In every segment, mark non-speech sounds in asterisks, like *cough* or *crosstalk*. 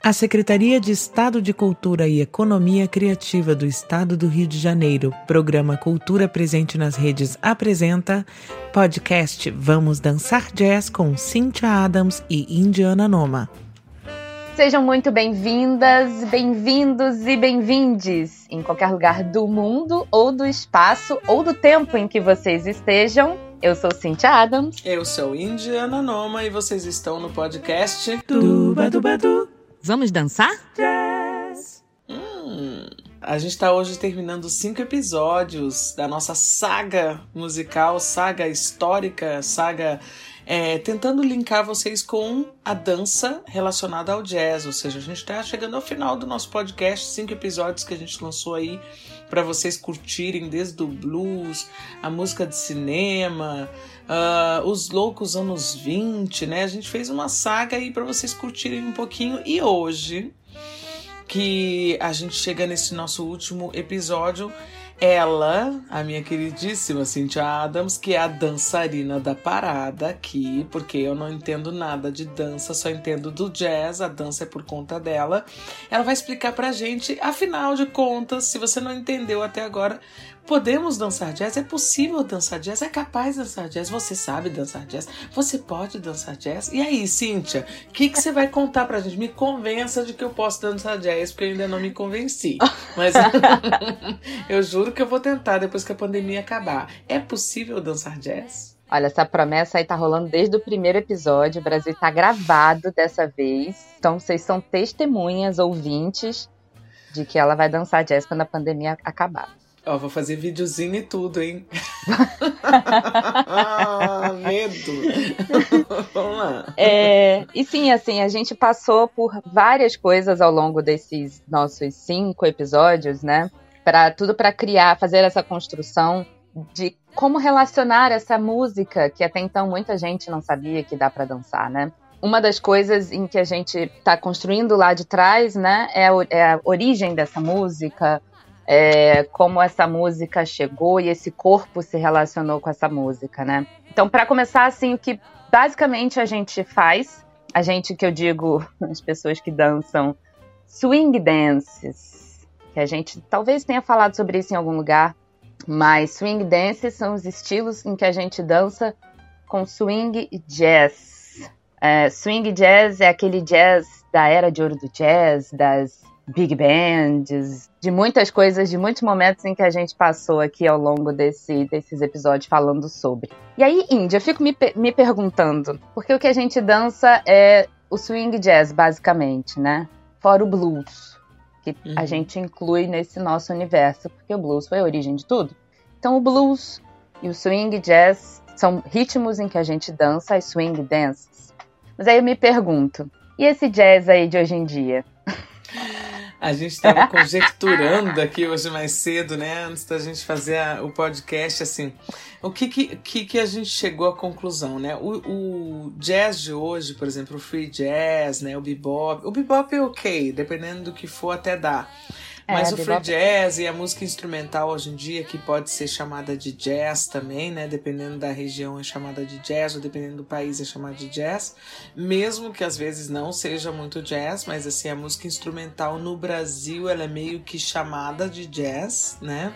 A Secretaria de Estado de Cultura e Economia Criativa do Estado do Rio de Janeiro, programa Cultura Presente nas Redes, apresenta podcast Vamos Dançar Jazz com Cynthia Adams e Indiana Noma. Sejam muito bem-vindas, bem-vindos e bem-vindes em qualquer lugar do mundo ou do espaço ou do tempo em que vocês estejam. Eu sou Cynthia Adams. Eu sou Indiana Noma e vocês estão no podcast Duba Duba Du. Vamos dançar? Jazz. Hum, a gente está hoje terminando cinco episódios da nossa saga musical, saga histórica, saga é, tentando linkar vocês com a dança relacionada ao jazz. Ou seja, a gente está chegando ao final do nosso podcast, cinco episódios que a gente lançou aí para vocês curtirem desde o blues, a música de cinema, uh, os loucos anos 20, né? A gente fez uma saga aí para vocês curtirem um pouquinho e hoje que a gente chega nesse nosso último episódio, ela, a minha queridíssima Cynthia Adams, que é a dançarina da parada aqui, porque eu não entendo nada de dança, só entendo do jazz, a dança é por conta dela. Ela vai explicar pra gente, afinal de contas, se você não entendeu até agora, Podemos dançar jazz? É possível dançar jazz? É capaz de dançar jazz? Você sabe dançar jazz? Você pode dançar jazz? E aí, Cíntia, o que, que você vai contar pra gente? Me convença de que eu posso dançar jazz, porque eu ainda não me convenci. Mas *laughs* eu juro que eu vou tentar depois que a pandemia acabar. É possível dançar jazz? Olha, essa promessa aí tá rolando desde o primeiro episódio. O Brasil tá gravado dessa vez. Então vocês são testemunhas, ouvintes, de que ela vai dançar jazz quando a pandemia acabar. Ó, vou fazer videozinho e tudo, hein? *laughs* medo! *laughs* Vamos lá. É, e sim, assim, a gente passou por várias coisas ao longo desses nossos cinco episódios, né? Para tudo para criar, fazer essa construção de como relacionar essa música que até então muita gente não sabia que dá para dançar, né? Uma das coisas em que a gente está construindo lá de trás, né, é, é a origem dessa música, é, como essa música chegou e esse corpo se relacionou com essa música, né? Então, para começar, assim, o que basicamente a gente faz, a gente que eu digo, *laughs* as pessoas que dançam swing dances, que a gente talvez tenha falado sobre isso em algum lugar, mas swing dances são os estilos em que a gente dança com swing jazz. É, swing jazz é aquele jazz da era de ouro do jazz, das big bands, de muitas coisas, de muitos momentos em que a gente passou aqui ao longo desse, desses episódios falando sobre. E aí, Índia, eu fico me, me perguntando, porque o que a gente dança é o swing jazz, basicamente, né? Fora o blues, que uhum. a gente inclui nesse nosso universo, porque o blues foi a origem de tudo. Então, o blues e o swing jazz são ritmos em que a gente dança as swing dances. Mas aí eu me pergunto, e esse jazz aí de hoje em dia? *laughs* A gente estava conjecturando aqui hoje mais cedo, né? Antes da gente fazer a, o podcast, assim, o que que, que a gente chegou à conclusão, né? O, o, jazz de hoje, por exemplo, o free jazz, né? O bebop, o bebop é ok, dependendo do que for até É, Mas o free jazz e a música instrumental hoje em dia, que pode ser chamada de jazz também, né? Dependendo da região é chamada de jazz, ou dependendo do país é chamada de jazz. Mesmo que às vezes não seja muito jazz, mas assim, a música instrumental no Brasil ela é meio que chamada de jazz, né?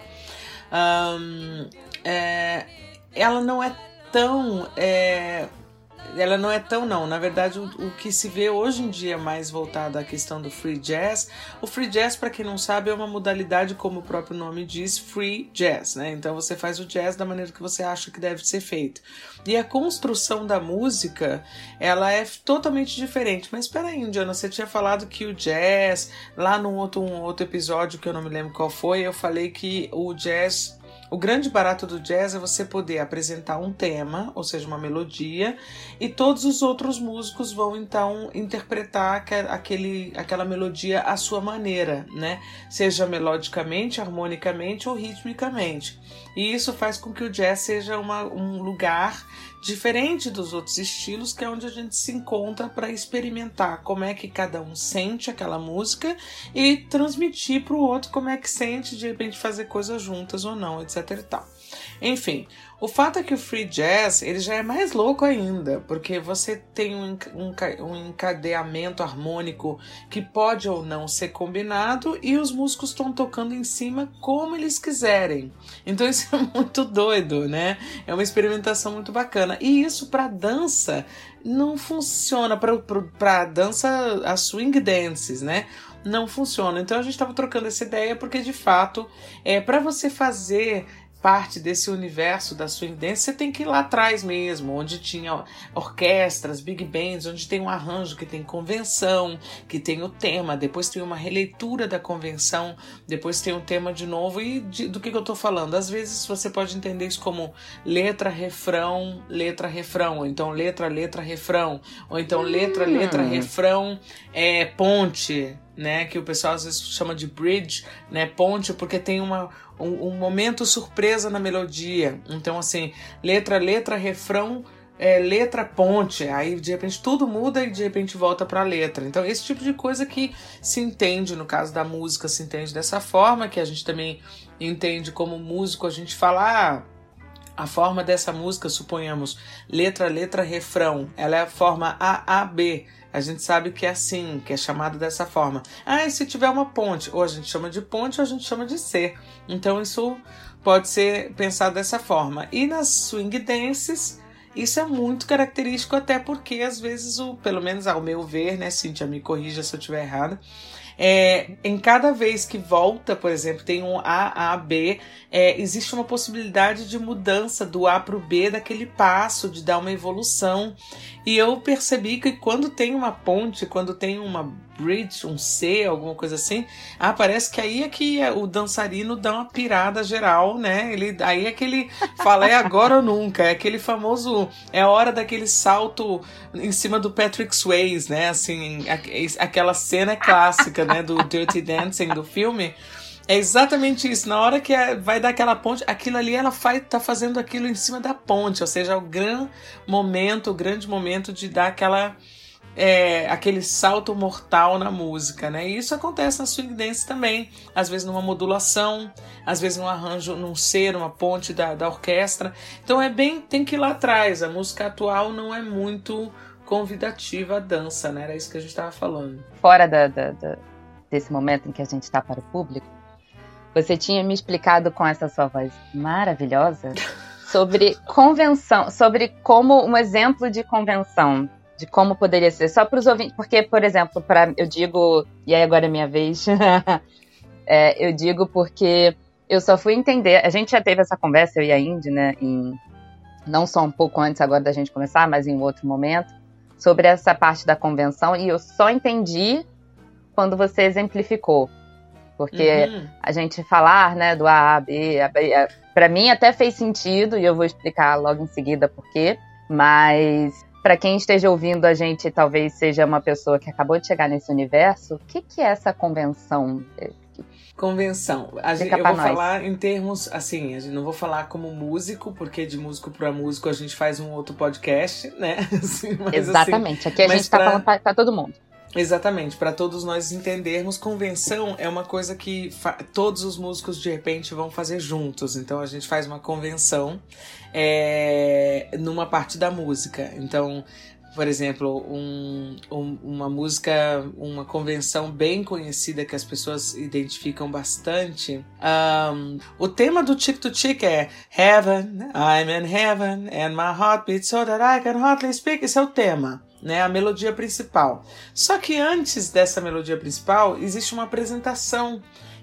Um, é, ela não é tão é, ela não é tão não. Na verdade, o, o, que se vê hoje em dia mais voltado à questão do free jazz, o free jazz, para quem não sabe, é uma modalidade, como o próprio nome diz, free jazz, né? Então você faz o jazz da maneira que você acha que deve ser feito. E a construção da música, ela é totalmente diferente. Mas espera aí, Indiana, você tinha falado que o jazz, lá num outro, um outro episódio que eu não me lembro qual foi, eu falei que o jazz o grande barato do jazz é você poder apresentar um tema, ou seja, uma melodia, e todos os outros músicos vão então interpretar aquele, aquela melodia à sua maneira, né? Seja melodicamente, harmonicamente ou ritmicamente. E isso faz com que o jazz seja uma, um lugar diferente dos outros estilos, que é onde a gente se encontra para experimentar como é que cada um sente aquela música e transmitir para o outro como é que sente, de repente fazer coisas juntas ou não, etc e tal. Enfim, o fato é que o free jazz ele já é mais louco ainda, porque você tem um, um, um encadeamento harmônico que pode ou não ser combinado e os músicos estão tocando em cima como eles quiserem. Então *laughs* isso é muito doido, né? É uma experimentação muito bacana. E isso para dança não funciona para dança a swing dances, né? Não funciona. Então a gente estava trocando essa ideia porque de fato é para você fazer parte desse universo da swing dance, você tem que ir lá atrás mesmo, onde tinha orquestras, big bands, onde tem um arranjo que tem convenção, que tem o tema, depois tem uma releitura da convenção, depois tem o um tema de novo. E de, do que, que eu estou falando? Às vezes você pode entender isso como letra, refrão, letra, refrão, ou então letra, letra, refrão, ou então letra, letra, hum. refrão, é, ponte, né, que o pessoal às vezes chama de bridge, né, ponte, porque tem uma, um, um momento surpresa na melodia. Então, assim, letra, letra, refrão, é, letra, ponte. Aí, de repente, tudo muda e de repente volta para a letra. Então, esse tipo de coisa que se entende, no caso da música, se entende dessa forma, que a gente também entende como músico, a gente fala. Ah, a forma dessa música, suponhamos, letra, letra, refrão, ela é a forma A-A-B a gente sabe que é assim, que é chamado dessa forma. Ah, e se tiver uma ponte? Ou a gente chama de ponte ou a gente chama de ser. Então isso pode ser pensado dessa forma. E nas swing dances, isso é muito característico, até porque às vezes, o, pelo menos ao meu ver, né, Cintia, me corrija se eu estiver errada, é, em cada vez que volta, por exemplo, tem um A, A, B, é, existe uma possibilidade de mudança do A para o B daquele passo, de dar uma evolução. E eu percebi que quando tem uma ponte, quando tem uma bridge, um C, alguma coisa assim, ah, parece que aí é que o dançarino dá uma pirada geral, né? Ele, aí é que ele fala, é agora ou nunca, é aquele famoso, é hora daquele salto em cima do Patrick Swayze, né? Assim, aquela cena clássica, né, do Dirty Dancing do filme. É exatamente isso. Na hora que é, vai dar aquela ponte, aquilo ali ela faz, tá fazendo aquilo em cima da ponte, ou seja, é o grande momento, o grande momento de dar aquela é, aquele salto mortal na música, né? E isso acontece na swing dance também, às vezes numa modulação, às vezes num arranjo, num ser, uma ponte da, da orquestra. Então é bem, tem que ir lá atrás. A música atual não é muito convidativa à dança, né? Era isso que a gente estava falando. Fora da, da, da, desse momento em que a gente está para o público, você tinha me explicado com essa sua voz maravilhosa sobre convenção, sobre como um exemplo de convenção de como poderia ser. Só para os ouvintes, porque, por exemplo, para eu digo, e aí agora é minha vez, *laughs* é, eu digo porque eu só fui entender. A gente já teve essa conversa, eu e a Indy, né, em, não só um pouco antes agora da gente começar, mas em outro momento, sobre essa parte da convenção, e eu só entendi quando você exemplificou. Porque uhum. a gente falar, né, do A, A, B, A, B, para mim até fez sentido, e eu vou explicar logo em seguida por quê, mas para quem esteja ouvindo a gente, talvez seja uma pessoa que acabou de chegar nesse universo, o que, que é essa convenção? Convenção. A gente, eu vou nós. falar em termos assim, a gente não vou falar como músico, porque de músico para músico a gente faz um outro podcast, né? *laughs* Assim, mas, Exatamente. Assim, Aqui a gente está pra... falando para todo mundo. Exatamente, para todos nós entendermos, convenção é uma coisa que todos os músicos de repente vão fazer juntos. Então a gente faz uma convenção é, numa parte da música. Então, por exemplo, um, um, uma música, uma convenção bem conhecida que as pessoas identificam bastante. Um, o tema do Chick to Chick é Heaven, I'm in heaven, and my heart beats so that I can hardly speak. Esse é o tema né, a melodia principal. Só que antes dessa melodia principal existe uma apresentação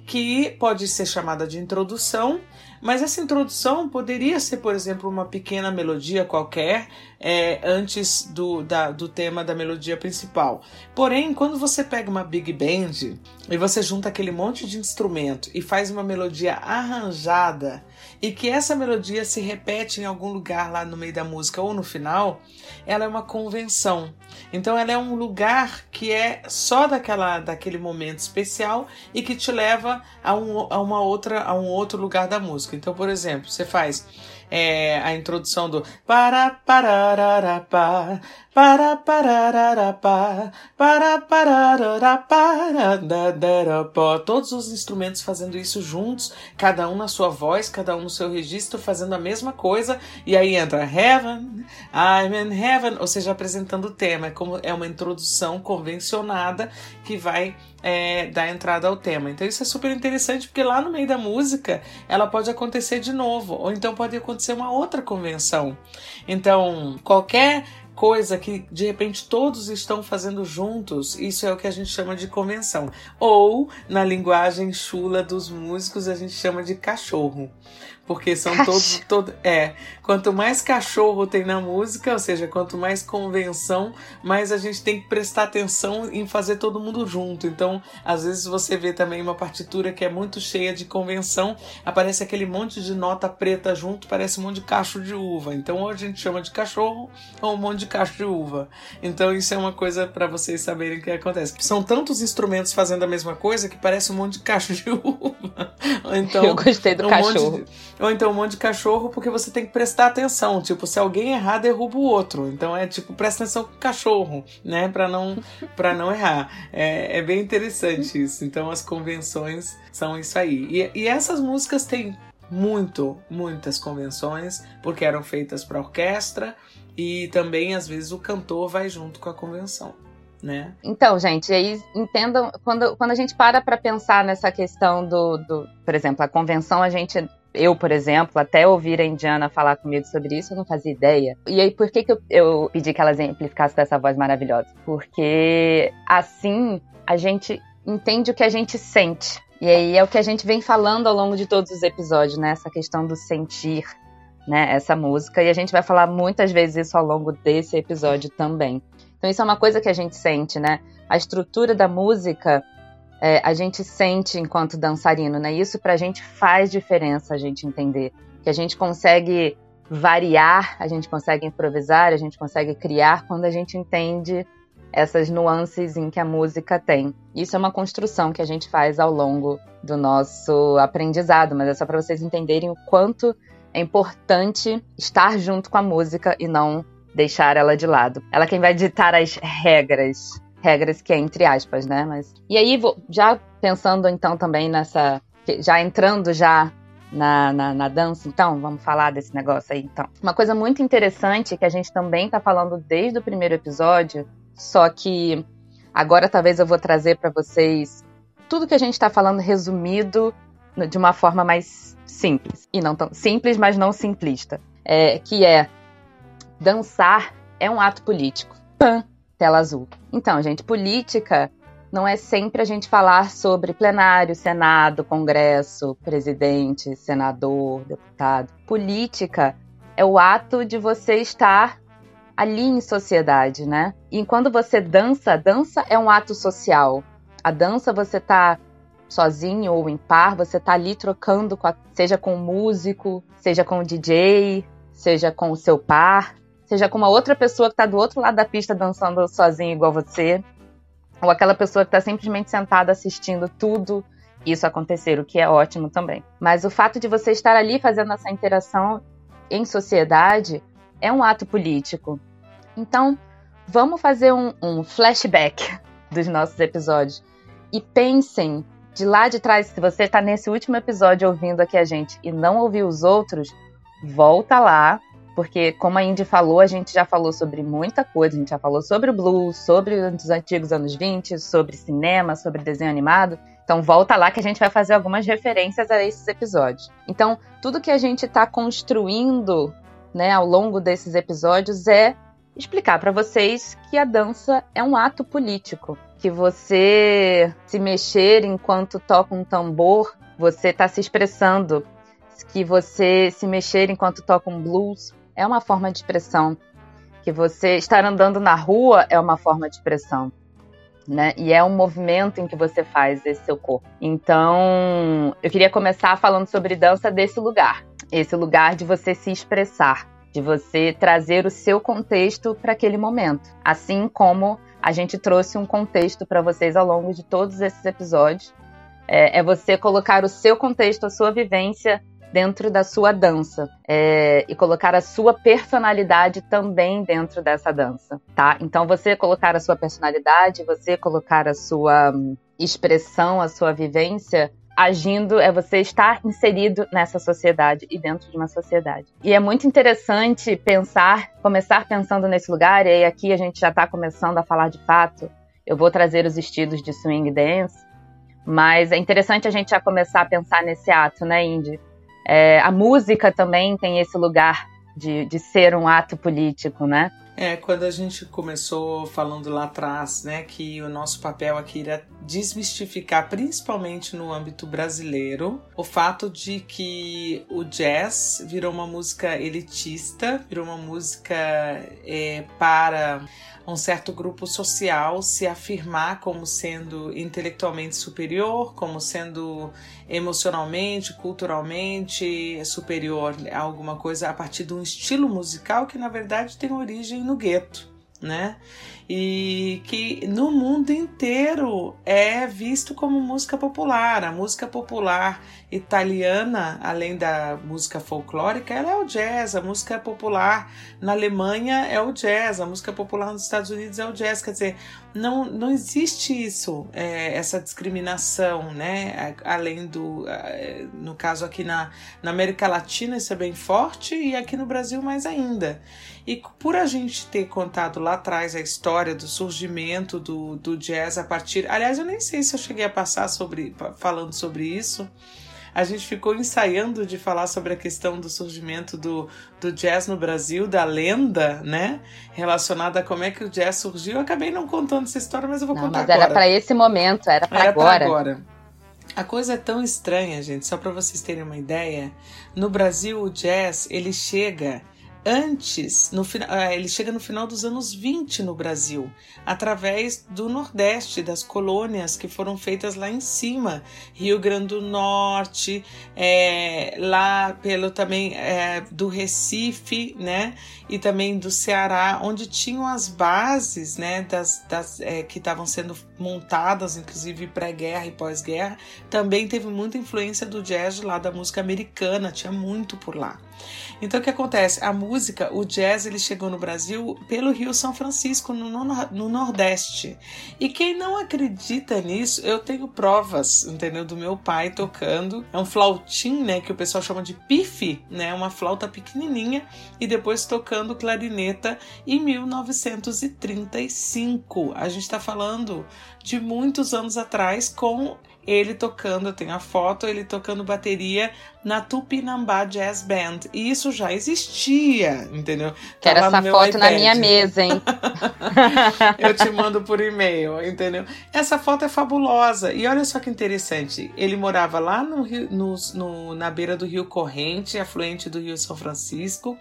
que pode ser chamada de introdução, mas essa introdução poderia ser, por exemplo, uma pequena melodia qualquer é, antes do, da, do tema da melodia principal. Porém, quando você pega uma big band e você junta aquele monte de instrumento e faz uma melodia arranjada e que essa melodia se repete em algum lugar lá no meio da música ou no final, ela é uma convenção. Então ela é um lugar que é só daquela, daquele momento especial e que te leva a, um, a uma outra a um outro lugar da música. Então, por exemplo, você faz é, a introdução do para parararapá, para parararapá, para parararapá, todos os instrumentos fazendo isso juntos, cada um na sua voz, cada um no seu registro, fazendo a mesma coisa, e aí entra Heaven, I'm in Heaven, ou seja, apresentando o tema, é como é uma introdução convencionada que vai é, dar entrada ao tema. Então isso é super interessante porque lá no meio da música ela pode acontecer de novo, ou então pode acontecer uma outra convenção. Então qualquer coisa que de repente todos estão fazendo juntos, isso é o que a gente chama de convenção. Ou, na linguagem chula dos músicos, a gente chama de cachorro porque são todos todo é quanto mais cachorro tem na música ou seja quanto mais convenção mais a gente tem que prestar atenção em fazer todo mundo junto. Então às vezes você vê também uma partitura que é muito cheia de convenção aparece aquele monte de nota preta junto parece um monte de cacho de uva. Então ou a gente chama de cachorro ou um monte de cacho de uva. Então isso é uma coisa para vocês saberem o que acontece. São tantos instrumentos fazendo a mesma coisa que parece um monte de cacho de *laughs* uva. Então eu gostei do um cachorro ou então um monte de cachorro, porque você tem que prestar atenção. Tipo, se alguém errar, derruba o outro. Então é tipo, presta atenção com o cachorro, né? Pra não, *laughs* pra não errar. É, é bem interessante isso. Então as convenções são isso aí. E, e essas músicas têm muito, muitas convenções, porque eram feitas para orquestra e também às vezes o cantor vai junto com a convenção. Né? Então, gente, aí entendam quando, quando a gente para para pensar nessa questão do, do, por exemplo, a convenção, a gente eu, por exemplo, até ouvir a Indiana falar comigo sobre isso, eu não fazia ideia. E aí, por que, que eu, eu pedi que ela exemplificasse dessa voz maravilhosa? Porque assim a gente entende o que a gente sente. E aí é o que a gente vem falando ao longo de todos os episódios, né? Essa questão do sentir, né? Essa música. E a gente vai falar muitas vezes isso ao longo desse episódio também. Então, isso é uma coisa que a gente sente, né? A estrutura da música é, a gente sente enquanto dançarino, né? Isso pra gente faz diferença a gente entender. Que a gente consegue variar, a gente consegue improvisar, a gente consegue criar quando a gente entende essas nuances em que a música tem. Isso é uma construção que a gente faz ao longo do nosso aprendizado, mas é só para vocês entenderem o quanto é importante estar junto com a música e não deixar ela de lado. Ela é quem vai ditar as regras regras que é entre aspas, né? Mas e aí já pensando então também nessa, já entrando já na, na, na, dança, então vamos falar desse negócio aí, então. Uma coisa muito interessante que a gente também está falando desde o primeiro episódio, só que agora talvez eu vou trazer para vocês tudo que a gente está falando resumido de uma forma mais simples e não tão simples, mas não simplista, é, que é dançar é um ato político. Pã, tela azul. Então, gente, política não é sempre a gente falar sobre plenário, Senado, Congresso, presidente, senador, deputado. Política é o ato de você estar ali em sociedade, né? E quando você dança, dança é um ato social. A dança você tá sozinho ou em par, você tá ali trocando com a, seja com o músico, seja com o DJ, seja com o seu par, seja com uma outra pessoa que está do outro lado da pista dançando sozinho igual você, ou aquela pessoa que está simplesmente sentada assistindo tudo isso acontecer, o que é ótimo também. Mas o fato de você estar ali fazendo essa interação em sociedade é um ato político. Então, vamos fazer um, um flashback *laughs* dos nossos episódios e pensem de lá de trás, se você está nesse último episódio ouvindo aqui a gente e não ouviu os outros, volta lá porque, como a Indy falou, a gente já falou sobre muita coisa. A gente já falou sobre o blues, sobre os antigos anos 20, sobre cinema, sobre desenho animado. Então, volta lá que a gente vai fazer algumas referências a esses episódios. Então, tudo que a gente está construindo né, ao longo desses episódios é explicar para vocês que a dança é um ato político. Que você se mexer enquanto toca um tambor, você está se expressando. Que você se mexer enquanto toca um blues, é uma forma de expressão. Que você estar andando na rua é uma forma de expressão. Né? E é um movimento em que você faz esse seu corpo. Então, eu queria começar falando sobre dança desse lugar. Esse lugar de você se expressar, de você trazer o seu contexto para aquele momento. Assim como a gente trouxe um contexto para vocês ao longo de todos esses episódios. É, é, você colocar o seu contexto, a sua vivência dentro da sua dança é, e colocar a sua personalidade também dentro dessa dança, tá? Então você colocar a sua personalidade, você colocar a sua hum, expressão, a sua vivência agindo é você estar inserido nessa sociedade e dentro de uma sociedade. E é muito interessante pensar, começar pensando nesse lugar, e aqui a gente já está começando a falar de fato. Eu vou trazer os estilos de swing dance, mas é interessante a gente já começar a pensar nesse ato, né, Indy? É, a música também tem esse lugar de, de ser um ato político, né? É, quando a gente começou falando lá atrás, né, que o nosso papel aqui era desmistificar, principalmente no âmbito brasileiro, o fato de que o jazz virou uma música elitista, virou uma música é, para um certo grupo social se afirmar como sendo intelectualmente superior, como sendo emocionalmente, culturalmente superior a alguma coisa a partir de um estilo musical que na verdade tem origem no gueto, né? e que no mundo inteiro é visto como música popular. A música popular italiana, além da música folclórica, ela é o jazz. A música popular na Alemanha é o jazz. A música popular nos Estados Unidos é o jazz. Quer dizer, não, não existe isso, é, essa discriminação, né? Além do, no caso aqui na, na América Latina isso é bem forte e aqui no Brasil mais ainda. E por a gente ter contado lá atrás a história do surgimento do, do jazz a partir. Aliás, eu nem sei se eu cheguei a passar sobre falando sobre isso. A gente ficou ensaiando de falar sobre a questão do surgimento do, do jazz no Brasil, da lenda, né? Relacionada a como é que o jazz surgiu. Eu acabei não contando essa história, mas eu vou não, contar mas agora. Era para esse momento, era para agora. agora. A coisa é tão estranha, gente, só para vocês terem uma ideia. No Brasil, o jazz, ele chega antes, no, ah, ele chega no final dos anos 20 no Brasil, através do Nordeste, das colônias que foram feitas lá em cima, Rio Grande do Norte, é, lá pelo também é, do Recife, né, e também do Ceará, onde tinham as bases, né, das, das é, que estavam sendo montadas, inclusive pré-guerra e pós-guerra, também teve muita influência do jazz lá da música americana, tinha muito por lá. Então o que acontece? A música, o jazz, ele chegou no Brasil pelo Rio São Francisco, no, no, Nordeste. E quem não acredita nisso, eu tenho provas, entendeu? Do meu pai tocando. É um flautim, né? Que o pessoal chama de pife, né? Uma flauta pequenininha. E depois tocando clarineta em 1935. A gente está falando de muitos anos atrás com ele tocando, eu tenho a foto, ele tocando bateria na Tupinambá Jazz Band. E isso já existia, entendeu? Quero essa foto iPad. na minha mesa, hein? *laughs* eu te mando por e-mail, entendeu? Essa foto é fabulosa. E olha só que interessante. Ele morava lá no, Rio, no, no na beira do Rio Corrente, afluente do Rio São Francisco,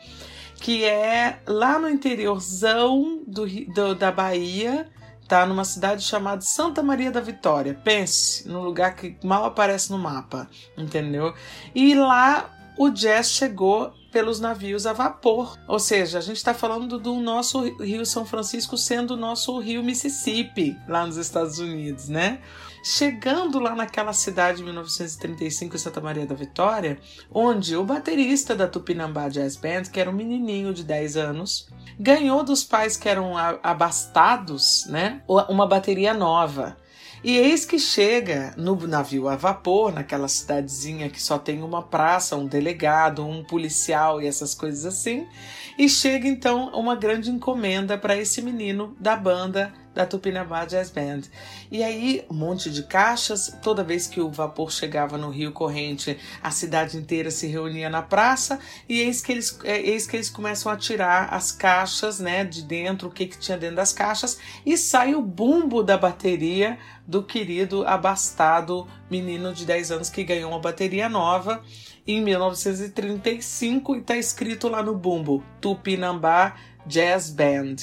que é lá no interiorzão do, do da Bahia tá numa cidade chamada Santa Maria da Vitória. Pense, num lugar que mal aparece no mapa, entendeu? E lá o jazz chegou pelos navios a vapor. Ou seja, a gente está falando do nosso Rio São Francisco sendo o nosso Rio Mississippi, lá nos Estados Unidos, né? Chegando lá naquela cidade de 1935 em Santa Maria da Vitória, onde o baterista da Tupinambá Jazz Band, que era um menininho de 10 anos, ganhou dos pais que eram abastados, né, uma bateria nova. E eis que chega no navio a vapor, naquela cidadezinha que só tem uma praça, um delegado, um policial e essas coisas assim, e chega então uma grande encomenda para esse menino da banda da Tupinambá Jazz Band. E aí, um monte de caixas, toda vez que o vapor chegava no Rio Corrente, a cidade inteira se reunia na praça. E eis que eles, é, eis que eles começam a tirar as caixas, né, de dentro, o que, que tinha dentro das caixas, e sai o bumbo da bateria do querido abastado menino de 10 anos que ganhou uma bateria nova em 1935 e está escrito lá no bumbo Tupinambá Jazz Band.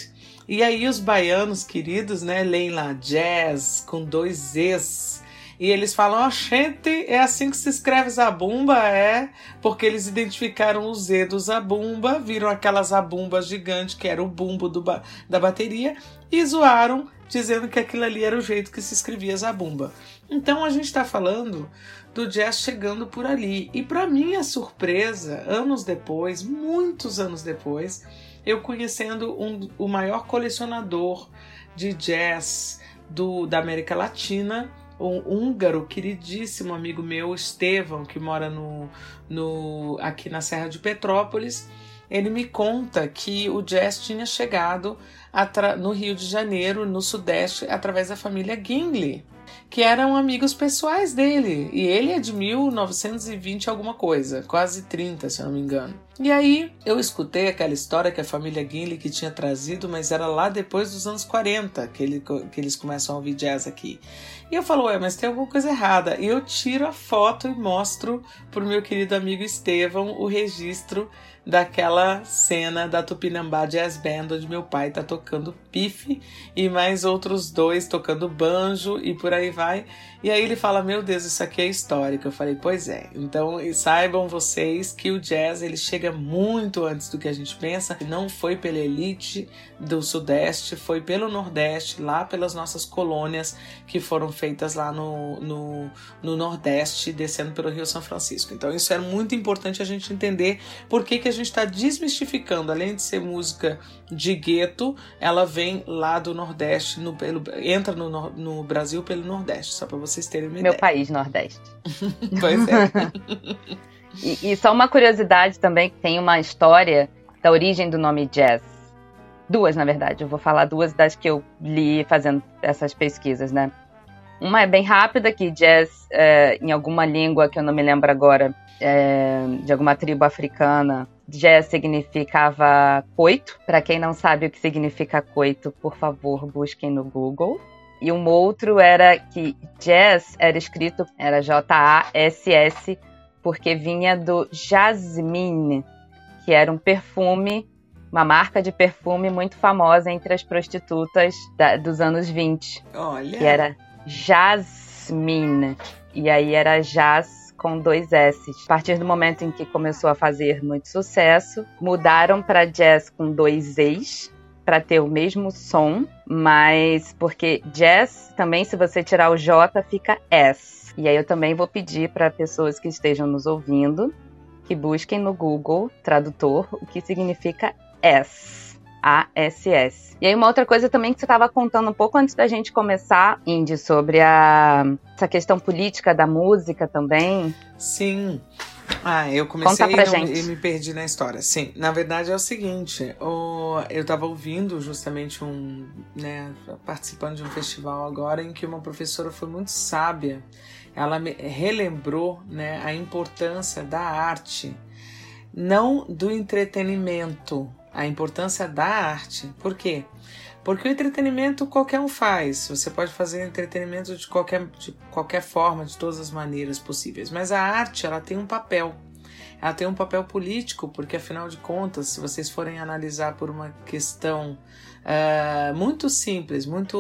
E aí os baianos queridos, né, leem lá jazz com dois Es. E eles falam, ó, oh, gente, é assim que se escreve zabumba, é? Porque eles identificaram o Z do zabumba, viram aquelas zabumbas gigantes, que era o bumbo do da bateria, e zoaram dizendo que aquilo ali era o jeito que se escrevia zabumba. Então a gente está falando do jazz chegando por ali. E para minha surpresa, anos depois, muitos anos depois, eu conhecendo um, o maior colecionador de jazz do, da América Latina, um húngaro queridíssimo amigo meu, Estevão, que mora no, no, aqui na Serra de Petrópolis, ele me conta que o jazz tinha chegado no Rio de Janeiro, no Sudeste, através da família Gingley que eram amigos pessoais dele. E ele é de 1920 alguma coisa, quase 30, se eu não me engano. E aí eu escutei aquela história que a família Gimli que tinha trazido, mas era lá depois dos anos 40 que, ele, que eles começam a ouvir jazz aqui. E eu falo, ué, mas tem alguma coisa errada. E eu tiro a foto e mostro pro meu querido amigo Estevão o registro daquela cena da Tupinambá Jazz Band, onde meu pai tá tocando pife e mais outros dois tocando banjo e por aí vai. E aí ele fala: Meu Deus, isso aqui é histórico. Eu falei: Pois é. Então saibam vocês que o jazz ele chega muito antes do que a gente pensa. Não foi pela elite do Sudeste, foi pelo Nordeste, lá pelas nossas colônias que foram feitas lá no, no, no Nordeste, descendo pelo Rio São Francisco. Então isso é muito importante a gente entender por que, que a gente está desmistificando. Além de ser música de gueto, ela vem lá do Nordeste, no, pelo, entra no, no Brasil pelo Nordeste, só para vocês terem uma Meu ideia. Meu país, Nordeste. *laughs* *laughs* pois é. e, e só uma curiosidade também, que tem uma história da origem do nome jazz. Duas, na verdade. Eu vou falar duas das que eu li fazendo essas pesquisas, né? Uma é bem rápida, que jazz, é, em alguma língua que eu não me lembro agora, é, de alguma tribo africana, jazz significava coito. Para quem não sabe o que significa coito, por favor, busquem no Google. E um outro era que jazz era escrito, era J-A-S-S, porque vinha do jasmine, que era um perfume, uma marca de perfume muito famosa entre as prostitutas da, dos anos 20. Olha! Que era Jasmine. E aí era jazz com dois S. A partir do momento em que começou a fazer muito sucesso, mudaram para jazz com dois E's para ter o mesmo som, mas porque jazz também, se você tirar o J, fica S. E aí eu também vou pedir para pessoas que estejam nos ouvindo que busquem no Google Tradutor o que significa S. A-S-S. E aí uma outra coisa também que você estava contando um pouco antes da gente começar, Indy, sobre a, essa questão política da música também. Sim. Ah, eu comecei e, não, e, me perdi na história. Sim, na verdade é o seguinte, o, eu estava ouvindo justamente um, né, participando de um festival agora em que uma professora foi muito sábia. Ela me relembrou, né, a importância da arte, não do entretenimento, a importância da arte. Por quê? Porque o entretenimento qualquer um faz. Você pode fazer entretenimento de qualquer, de qualquer forma, de todas as maneiras possíveis. Mas a arte, ela tem um papel. Ela tem um papel político, porque afinal de contas, se vocês forem analisar por uma questão uh, muito simples, muito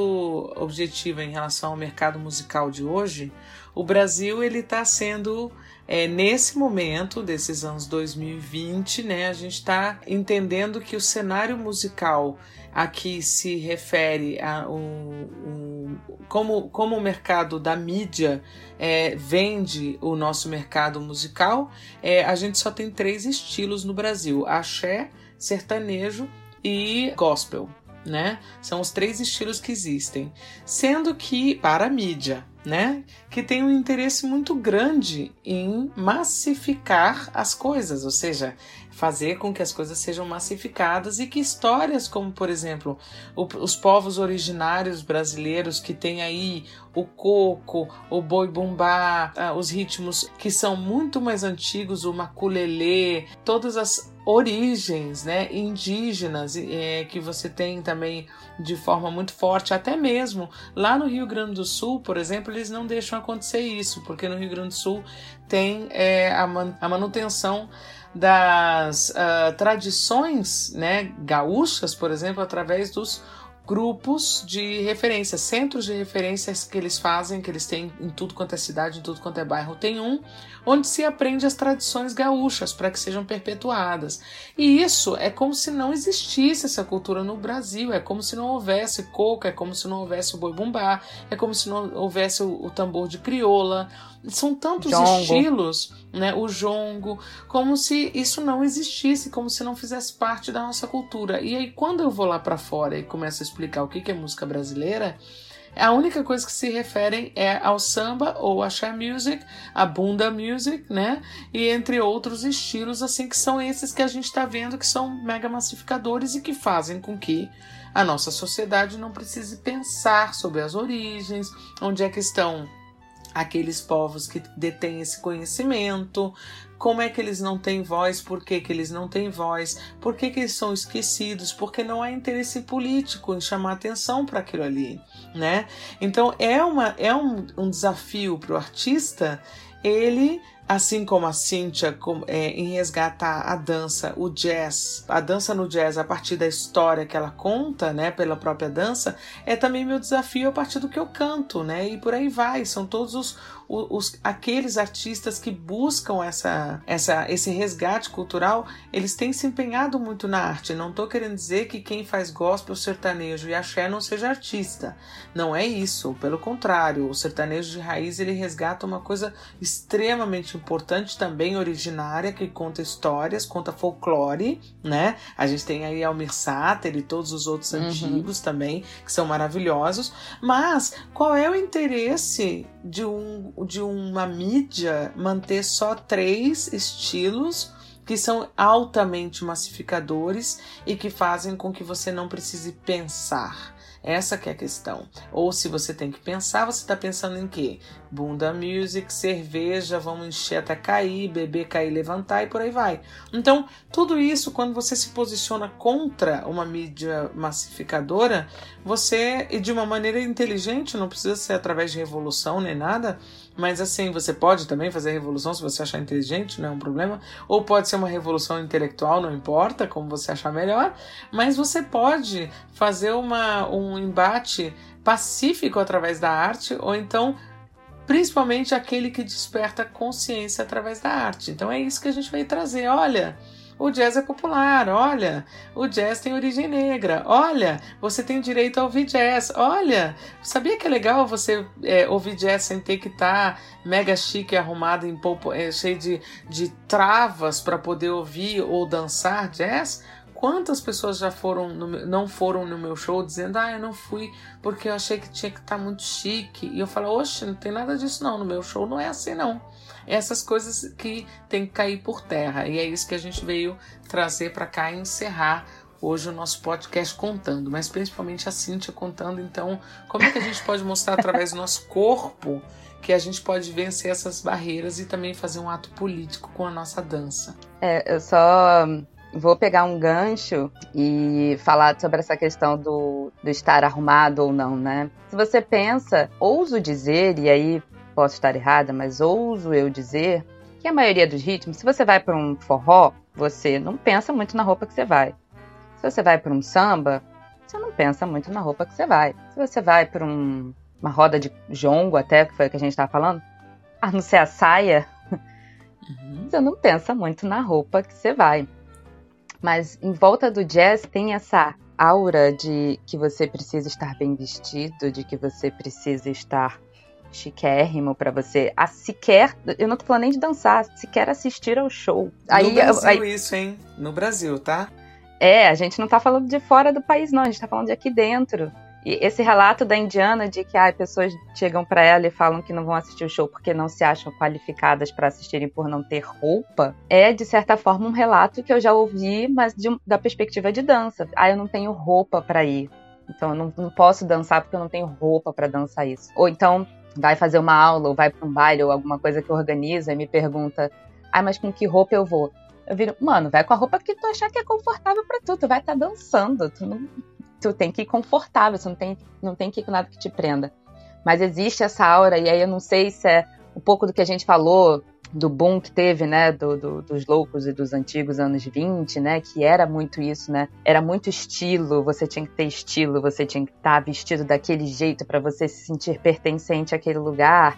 objetiva em relação ao mercado musical de hoje, o Brasil ele está sendo é, nesse momento desses anos 2020, né, a gente está entendendo que o cenário musical a que se refere a um, um, como, como o mercado da mídia é, vende o nosso mercado musical, é, a gente só tem três estilos no Brasil: axé, sertanejo e gospel. Né? São os três estilos que existem. Sendo que, para a mídia, né? Que tem um interesse muito grande em massificar as coisas, ou seja, fazer com que as coisas sejam massificadas e que histórias como, por exemplo, o, os povos originários brasileiros que tem aí o coco, o boi bumbá, ah, os ritmos que são muito mais antigos, o maculelê, todas as origens né, indígenas é, que você tem também de forma muito forte, até mesmo lá no Rio Grande do Sul, por exemplo, eles não deixam acontecer isso, porque no Rio Grande do Sul tem é, a, man a manutenção das uh, tradições né, gaúchas, por exemplo, através dos grupos de referência, centros de referências que eles fazem, que eles têm em tudo quanto é cidade, em tudo quanto é bairro. Tem um onde se aprende as tradições gaúchas para que sejam perpetuadas. E isso é como se não existisse essa cultura no Brasil, é como se não houvesse coca, é como se não houvesse o boi bumbá, é como se não houvesse o, o tambor de crioula. São tantos jongo. estilos, né? O jongo, como se isso não existisse, como se não fizesse parte da nossa cultura. E aí, quando eu vou lá para fora e começo a explicar o que é música brasileira, a única coisa que se referem é ao samba ou a axé music, a bunda music, né? E entre outros estilos, assim, que são esses que a gente está vendo que são mega massificadores e que fazem com que a nossa sociedade não precise pensar sobre as origens, onde é que estão aqueles povos que detêm esse conhecimento, como é que eles não têm voz, por que, que eles não têm voz, por que, que eles são esquecidos, porque não há interesse político em chamar atenção para aquilo ali, né? Então é, uma, é um, um desafio para o artista ele assim como a Cynthia é, em resgatar a dança, o jazz, a dança no jazz a partir da história que ela conta, né, pela própria dança, é também meu desafio a partir do que eu canto, né, e por aí vai. São todos os, os, aqueles artistas que buscam essa, essa, esse resgate cultural, eles têm se empenhado muito na arte. Não estou querendo dizer que quem faz gospel, sertanejo e axé não seja artista. Não é isso. Pelo contrário, o sertanejo de raiz ele resgata uma coisa extremamente importante também, originária, que conta histórias, conta folclore, né? A gente tem aí Almir Sater e todos os outros uhum. antigos também, que são maravilhosos. Mas qual é o interesse de um de uma mídia manter só três estilos que são altamente massificadores e que fazem com que você não precise pensar. Essa que é a questão. Ou se você tem que pensar, você está pensando em quê? Bunda music, cerveja, vamos encher até cair, beber, cair, levantar e por aí vai. Então, tudo isso, quando você se posiciona contra uma mídia massificadora, você, e de uma maneira inteligente, não precisa ser através de revolução nem nada, mas assim, você pode também fazer revolução se você achar inteligente, não é um problema. Ou pode ser uma revolução intelectual, não importa, como você achar melhor. Mas você pode fazer uma, um embate pacífico através da arte, ou então principalmente aquele que desperta consciência através da arte. Então é isso que a gente vai trazer. Olha, o jazz é popular, olha, o jazz tem origem negra, olha, você tem direito a ouvir jazz, olha, sabia que é legal você é, ouvir jazz sem ter que estar tá mega chique, arrumado, em é, cheio de, de travas para poder ouvir ou dançar jazz? Quantas pessoas já foram no, não foram no meu show dizendo, ah, eu não fui porque eu achei que tinha que estar tá muito chique. E eu falo, oxe, não tem nada disso não, no meu show não é assim não essas coisas que tem que cair por terra. E é isso que a gente veio trazer para cá e encerrar hoje o nosso podcast contando, mas principalmente a Cíntia contando, então, como é que a gente pode mostrar através do nosso corpo que a gente pode vencer essas barreiras e também fazer um ato político com a nossa dança. É, eu só vou pegar um gancho e falar sobre essa questão do, do estar arrumado ou não, né? Se você pensa, ouso dizer, e aí posso estar errada, mas ouso eu dizer que a maioria dos ritmos, se você vai para um forró, você não pensa muito na roupa que você vai. Se você vai para um samba, você não pensa muito na roupa que você vai. Se você vai para um, uma roda de jongo, até, que foi o que a gente estava falando, a não ser a saia, uhum. você não pensa muito na roupa que você vai. Mas em volta do jazz tem essa aura de que você precisa estar bem vestido, de que você precisa estar chiquérrimo para você a sequer, eu não tô falando nem de dançar, sequer assistir ao show. Aí, no Brasil aí, isso, hein? No Brasil, tá? É, a gente não tá falando de fora do país não, a gente tá falando de aqui dentro. E esse relato da indiana de que ah, pessoas chegam para ela e falam que não vão assistir o show porque não se acham qualificadas para assistirem por não ter roupa, é de certa forma um relato que eu já ouvi, mas de, da perspectiva de dança. Ah, eu não tenho roupa para ir. Então eu não, não, posso dançar porque eu não tenho roupa para dançar isso. Ou então vai fazer uma aula ou vai para um baile ou alguma coisa que organiza e me pergunta: "Ah, mas com que roupa eu vou?" Eu viro: "Mano, vai com a roupa que tu achar que é confortável para tu, tu vai estar tá dançando, tu não tu tem que ir confortável, você não tem não tem que ir com nada que te prenda." Mas existe essa aura e aí eu não sei se é um pouco do que a gente falou do boom que teve, né, do, do, dos loucos e dos antigos anos 20, né, que era muito isso, né, era muito estilo, você tinha que ter estilo, você tinha que estar vestido daquele jeito para você se sentir pertencente àquele lugar,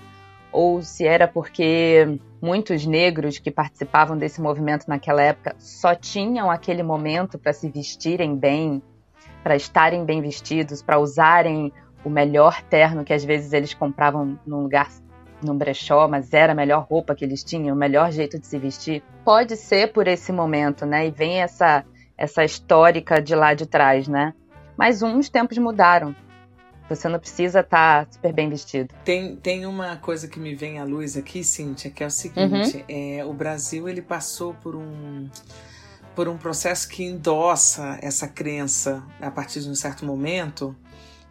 ou se era porque muitos negros que participavam desse movimento naquela época só tinham aquele momento para se vestirem bem, para estarem bem vestidos, para usarem o melhor terno que às vezes eles compravam num lugar num brechó, mas era a melhor roupa que eles tinham, o melhor jeito de se vestir. Pode ser por esse momento, né? E vem essa essa histórica de lá de trás, né? Mas uns tempos mudaram. Você não precisa estar tá super bem vestido. Tem, tem uma coisa que me vem à luz aqui, Cíntia, que é o seguinte: uhum. é, o Brasil ele passou por um por um processo que endossa essa crença a partir de um certo momento,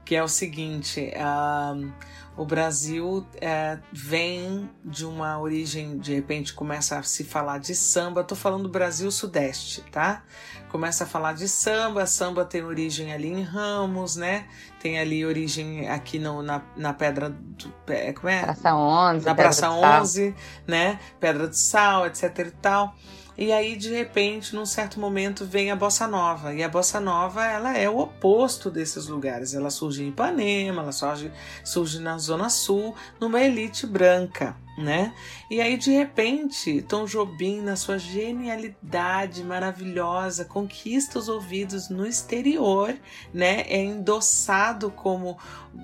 que é o seguinte: uh, o Brasil é, vem de uma origem, de repente começa a se falar de samba. Estou falando do Brasil Sudeste, tá? Começa a falar de samba. Samba tem origem ali em Ramos, né? Tem ali origem aqui no, na, na Pedra do. É, como é? Praça 11. Na Praça 11, né? Pedra do Sal, etc e tal. E aí, de repente, num certo momento, vem a bossa nova. E a bossa nova, ela é o oposto desses lugares. Ela surge em Ipanema, ela surge, surge na Zona Sul, numa elite branca, né? E aí, de repente, Tom Jobim, na sua genialidade maravilhosa, conquista os ouvidos no exterior, né? É endossado como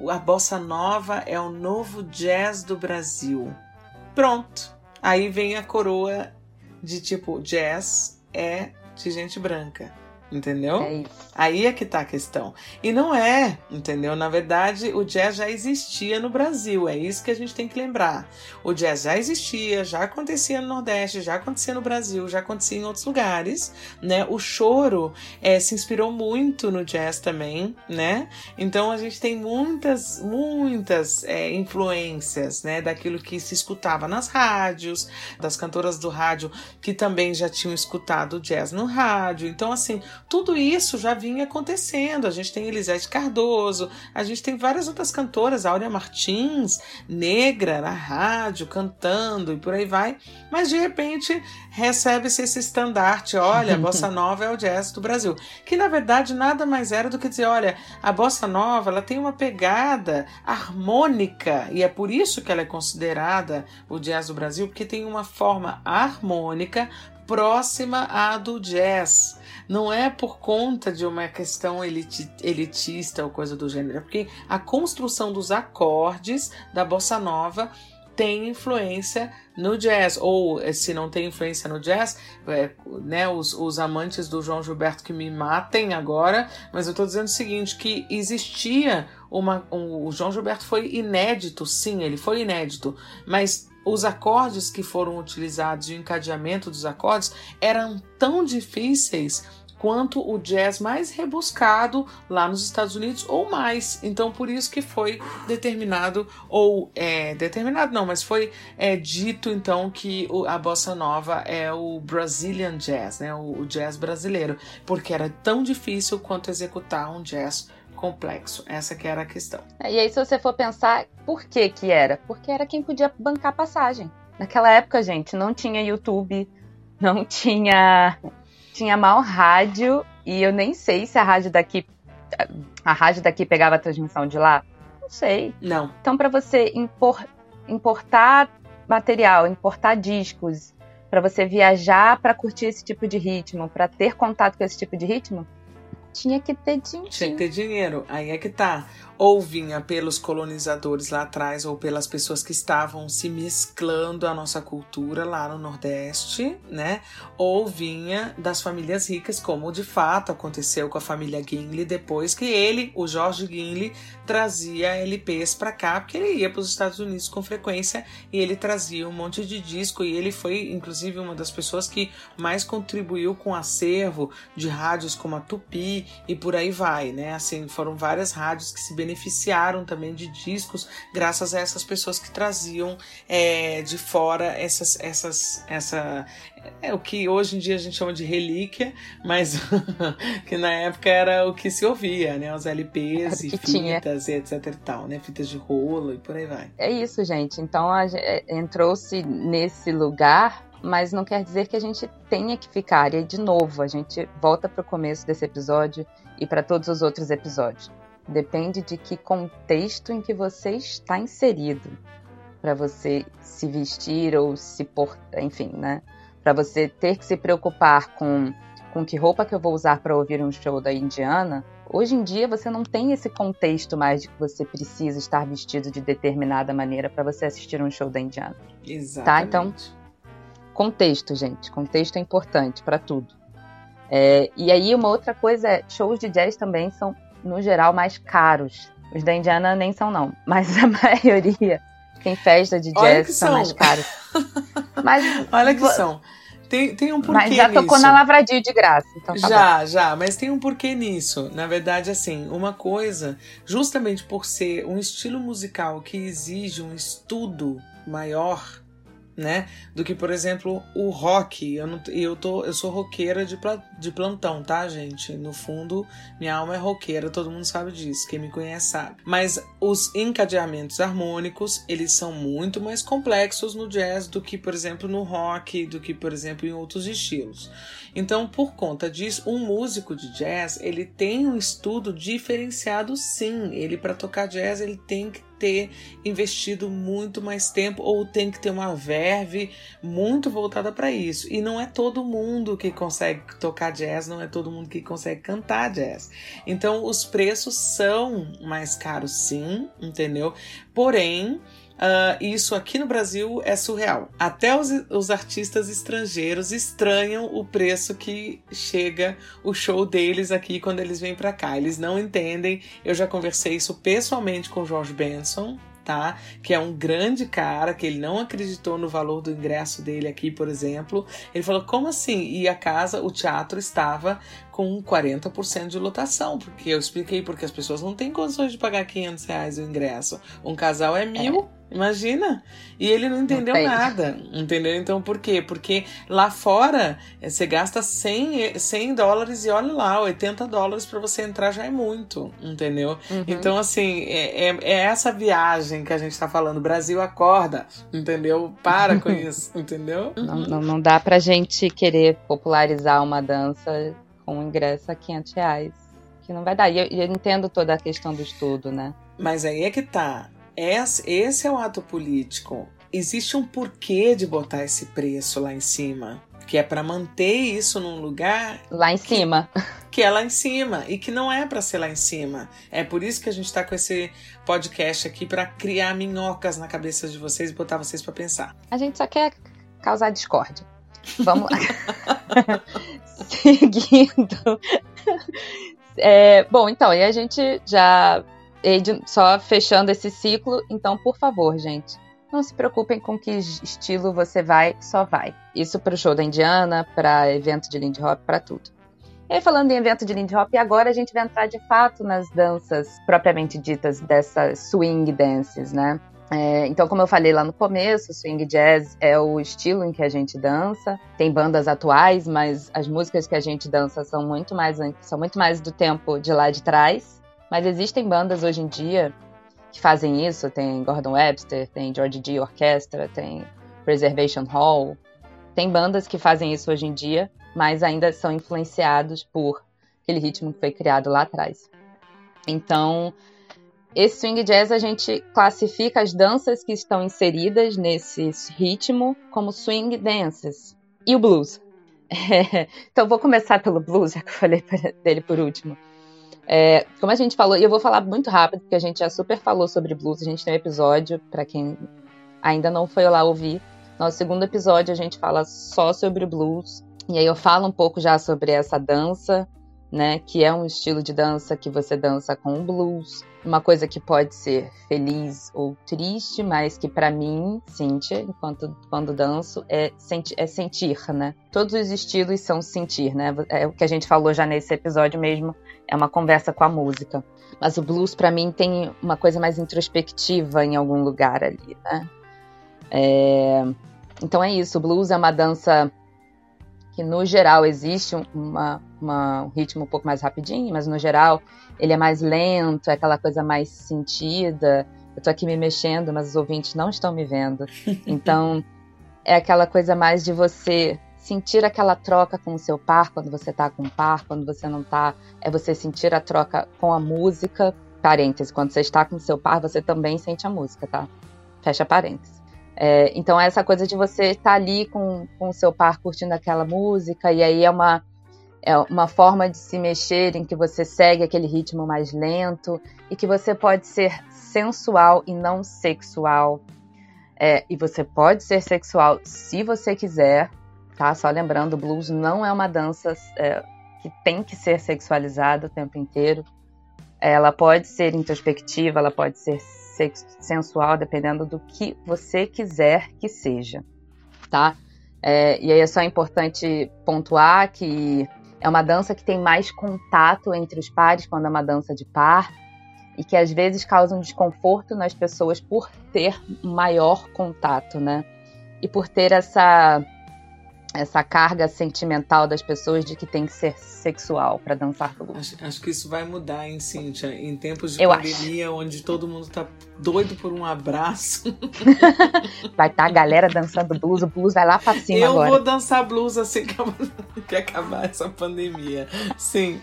a bossa nova é o novo jazz do Brasil. Pronto. Aí vem a coroa de tipo jazz é de gente branca. Entendeu? É. Aí é que tá a questão. E não é, entendeu? Na verdade, o jazz já existia no Brasil. É isso que a gente tem que lembrar. O jazz já existia, já acontecia no Nordeste, já acontecia no Brasil, já acontecia em outros lugares, né? O choro é, se inspirou muito no jazz também, né? Então a gente tem muitas, muitas é, influências, né? Daquilo que se escutava nas rádios, das cantoras do rádio que também já tinham escutado jazz no rádio. Então, assim, tudo isso já vinha acontecendo. A gente tem Elisete Cardoso, a gente tem várias outras cantoras, Áurea Martins, negra na rádio, cantando e por aí vai. Mas de repente recebe-se esse estandarte: olha, a *laughs* bossa nova é o jazz do Brasil. Que na verdade nada mais era do que dizer: olha, a bossa nova ela tem uma pegada harmônica e é por isso que ela é considerada o jazz do Brasil, porque tem uma forma harmônica próxima à do jazz. Não é por conta de uma questão eliti elitista ou coisa do gênero, é porque a construção dos acordes da bossa nova tem influência no jazz, ou eh, se não tem influência no jazz, é, né, os, os, amantes do João Gilberto que me matem agora, mas eu estou dizendo o seguinte, que existia uma... Um, o João Gilberto foi inédito, sim, ele foi inédito, mas os acordes que foram utilizados e o encadeamento dos acordes eram tão difíceis quanto o jazz mais rebuscado lá nos Estados Unidos ou mais. Então, por isso que foi determinado, ou é, determinado não, mas foi é, dito então que a bossa nova é o Brazilian Jazz, né, o, o jazz brasileiro, porque era tão difícil quanto executar um jazz complexo. Essa que era a questão. É, e aí, se você for pensar, por que que era? Porque era quem podia bancar passagem. Naquela época, gente, não tinha YouTube, não tinha tinha mal rádio e eu nem sei se a rádio daqui a rádio daqui pegava a transmissão de lá. Não sei. Não. Então, para você impor, importar material, importar discos, para você viajar para curtir esse tipo de ritmo, para ter contato com esse tipo de ritmo, tinha que ter dinheiro. Tinha que ter dinheiro. Aí é que tá. Ou vinha pelos colonizadores lá atrás, ou pelas pessoas que estavam se mesclando à nossa cultura lá no Nordeste, né? Ou vinha das famílias ricas, como de fato aconteceu com a família Gimli depois que ele, o Jorge Gimli, trazia LPs para cá, porque ele ia para os Estados Unidos com frequência e ele trazia um monte de disco. E ele foi, inclusive, uma das pessoas que mais contribuiu com o acervo de rádios como a Tupi e por aí vai, né? Assim, foram várias rádios que se beneficiaram beneficiaram também de discos graças a essas pessoas que traziam é, de fora essas, essas, essa, é o que hoje em dia a gente chama de relíquia, mas *laughs* que na época era o que se ouvia, né? Os LPs e fitas e etc e tal, né? Fitas de rolo e por aí vai. É isso, gente. Então é, entrou-se nesse lugar, mas não quer dizer que a gente tenha que ficar. E de novo, a gente volta para o começo desse episódio e para todos os outros episódios. Depende de que contexto em que você está inserido para você se vestir ou se portar, enfim, né? para você ter que se preocupar com, com que roupa que eu vou usar para ouvir um show da Indiana, hoje em dia você não tem esse contexto mais de que você precisa estar vestido de determinada maneira para você assistir um show da Indiana. Exatamente. Tá? Então, contexto, gente. Contexto é importante para tudo. É, e aí, uma outra coisa é: shows de jazz também são, no geral, mais caros. Os da Indiana nem são, não. Mas a *laughs* maioria tem festa de jazz que são, são mais caros. *laughs* Mas olha que são. Tem, tem um porquê Mas já tocou nisso. na Lavradio de graça. Então tá já, bom. já. Mas tem um porquê nisso. Na verdade, assim, uma coisa, justamente por ser um estilo musical que exige um estudo maior né? Do que, por exemplo, o rock. Eu, não, eu, tô, eu sou roqueira de, de plantão, tá, gente? No fundo, minha alma é roqueira, todo mundo sabe disso. Quem me conhece sabe. Mas os encadeamentos harmônicos, eles são muito mais complexos no jazz do que, por exemplo, no rock, do que, por exemplo, em outros estilos. Então, por conta disso, um músico de jazz, ele tem um estudo diferenciado sim. Ele, para tocar jazz, ele tem que ter investido muito mais tempo ou tem que ter uma verve muito voltada para isso. E não é todo mundo que consegue tocar jazz, não é todo mundo que consegue cantar jazz. Então os preços são mais caros sim, entendeu? Porém, Uh, isso aqui no Brasil é surreal. Até os, os, artistas estrangeiros estranham o preço que chega o show deles aqui quando eles vêm para cá. Eles não entendem. Eu já conversei isso pessoalmente com o George Benson, tá? Que é um grande cara, que ele não acreditou no valor do ingresso dele aqui, por exemplo. Ele falou: como assim? E a casa, o teatro estava com 40% de lotação, porque eu expliquei porque as pessoas não têm condições de pagar 500 reais o ingresso. Um casal é mil. É. Imagina! E ele não entendeu não nada, entendeu? Então por quê? Porque lá fora eh, você gasta 100, 100 dólares e olha lá, 80 dólares para você entrar já é muito, entendeu? Uhum. Então, assim, é, é, é, essa viagem que a gente tá falando. Brasil acorda, entendeu? Para com *laughs* isso, entendeu? Não, não, não dá pra gente querer popularizar uma dança com um ingresso a 500 reais. Que não vai dar. E eu, eu entendo toda a questão do estudo, né? Mas aí é que tá esse é o ato político. Existe um porquê de botar esse preço lá em cima, que é para manter isso num lugar lá em que, cima, que é lá em cima e que não é para ser lá em cima. É por isso que a gente está com esse podcast aqui para criar minhocas na cabeça de vocês e botar vocês para pensar. A gente só quer causar discórdia. Vamos lá. *laughs* Seguindo. É, bom, então, e a gente já só fechando esse ciclo, então, por favor, gente, não se preocupem com que estilo você vai, só vai. Isso para o show da Indiana, para evento de Lindy Hop, para tudo. E aí, falando em evento de Lindy Hop, agora a gente vai entrar de fato nas danças propriamente ditas dessas swing dances, né? É, então, como eu falei lá no começo, swing jazz é o estilo em que a gente dança. Tem bandas atuais, mas as músicas que a gente dança são muito mais são muito mais do tempo de lá de trás. Mas existem bandas hoje em dia que fazem isso. Tem Gordon Webster, tem George G Orchestra, tem Preservation Hall. Tem bandas que fazem isso hoje em dia, mas ainda são influenciados por aquele ritmo que foi criado lá atrás. Então, esse swing jazz a gente classifica as danças que estão inseridas nesse ritmo como swing dances. E o blues. *laughs* É, então, vou começar pelo blues, *laughs* já que eu falei dele por último. É, como a gente falou, e eu vou falar muito rápido, porque a gente já super falou sobre blues, a gente tem um episódio, para quem ainda não foi lá ouvir. Nosso segundo episódio a gente fala só sobre blues. E aí eu falo um pouco já sobre essa dança, né? Que é um estilo de dança que você dança com o blues, uma coisa que pode ser feliz ou triste, mas que para mim, Cíntia, enquanto quando danço, é, senti é sentir, né? Todos os estilos são sentir, né? É o que a gente falou já nesse episódio mesmo, é uma conversa com a música. Mas o blues para mim tem uma coisa mais introspectiva em algum lugar ali, né? É... Então é isso, o blues é uma dança que no geral existe uma, uma, um ritmo um pouco mais rapidinho, mas no geral ele é mais lento, é aquela coisa mais sentida. Eu tô aqui me mexendo, mas os ouvintes não estão me vendo. *laughs* Então é aquela coisa mais de você sentir aquela troca com o seu par quando você tá com o par, quando você não tá, é você sentir a troca com a música. Parênteses, quando você está com o seu par, você também sente a música, tá? Fecha parênteses. É, então, é essa coisa de você estar tá ali com, com o seu par curtindo aquela música, e aí é uma, é uma forma de se mexer em que você segue aquele ritmo mais lento e que você pode ser sensual e não sexual. É, e você pode ser sexual se você quiser, tá? Só lembrando, blues não é uma dança é, que tem que ser sexualizada o tempo inteiro. Ela pode ser introspectiva, ela pode ser sensual, dependendo do que você quiser que seja, tá? É, e aí é só importante pontuar que é uma dança que tem mais contato entre os pares quando é uma dança de par e que às vezes causa um desconforto nas pessoas por ter maior contato, né? E por ter essa essa carga sentimental das pessoas de que tem que ser sexual para dançar blues. Acho, acho, que isso vai mudar, hein, Cíntia? Em tempos de Eu pandemia, acho. onde todo mundo tá doido por um abraço. *laughs* vai estar tá a galera dançando blues, o blues vai lá pra cima Eu agora. Eu vou dançar blues assim que acabar essa pandemia. Sim.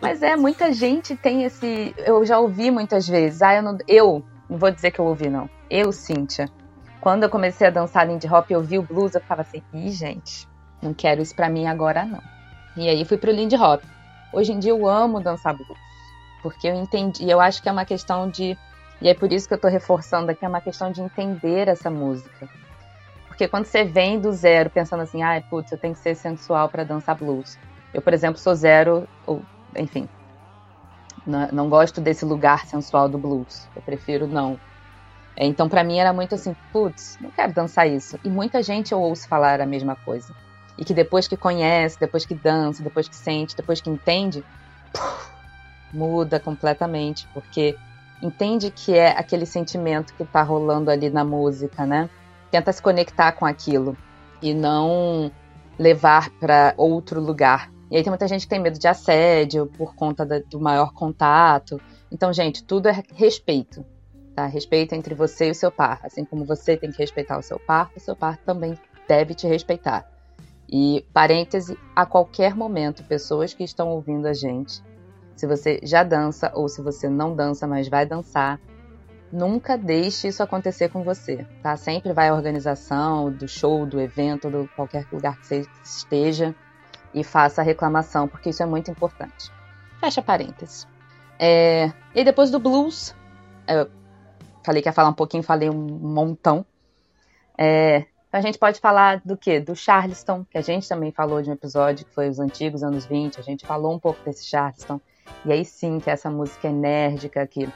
Mas é, muita gente tem esse... Eu já ouvi muitas vezes. Ah, eu não... Eu, não vou dizer que eu ouvi, não. Eu, Cíntia quando eu comecei a dançar Lindy Hop, eu vi o blues, eu ficava assim, ih, gente, não quero isso pra mim agora não. E aí fui pro Lindy Hop. Hoje em dia eu amo dançar blues, porque eu entendi, eu acho que é uma questão de, e é por isso que eu tô reforçando aqui, é uma questão de entender essa música. Porque quando você vem do zero pensando assim, ai, ah, putz, eu tenho que ser sensual para dançar blues. Eu, por exemplo, sou zero, ou, enfim, não, não gosto desse lugar sensual do blues. Eu prefiro não. Então, para mim, era muito assim, putz, não quero dançar isso. E muita gente eu ouço falar a mesma coisa. E que depois que conhece, depois que dança, depois que sente, depois que entende, puf, muda completamente, porque entende que é aquele sentimento que tá rolando ali na música, né? Tenta se conectar com aquilo e não levar para outro lugar. E aí tem muita gente que tem medo de assédio por conta do maior contato. Então, gente, tudo é respeito tá? Respeito entre você e o seu par. Assim como você tem que respeitar o seu par, o seu par também deve te respeitar. E, parêntese, a qualquer momento, pessoas que estão ouvindo a gente, se você já dança ou se você não dança, mas vai dançar, nunca deixe isso acontecer com você, tá? Sempre vai à organização do show, do evento, do qualquer lugar que você esteja e faça a reclamação, porque isso é muito importante. Fecha parênteses. É... E depois do blues, é, falei que ia falar um pouquinho, falei um montão. É, a gente pode falar do que? Do Charleston, que a gente também falou de um episódio que foi os antigos anos 20, a gente falou um pouco desse Charleston. E aí sim, que é essa música enérgica que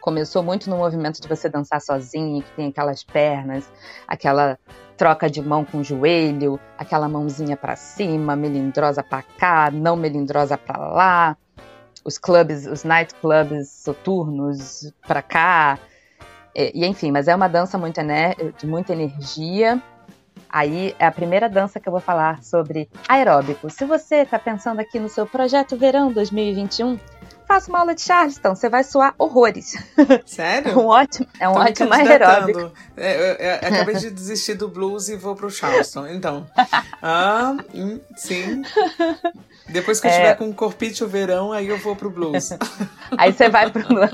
começou muito no movimento de você dançar sozinho, que tem aquelas pernas, aquela troca de mão com o joelho, aquela mãozinha para cima, melindrosa para cá, não melindrosa para lá os clubes, os nightclubs soturnos para cá. E, e, enfim, mas é uma dança muito de muita energia. Aí é a primeira dança que eu vou falar sobre aeróbico. Se você está pensando aqui no seu projeto Verão 2021, faça uma aula de Charleston, você vai suar horrores. *laughs* Sério? É um ótimo, é um Tô ótimo aeróbico. É, eu, eu, eu, acabei de desistir do blues e vou pro Charleston, então. *laughs* Ah, hum, sim. Depois que eu estiver é... com um corpite o verão, aí eu vou pro blues. *laughs* aí você vai pro blues.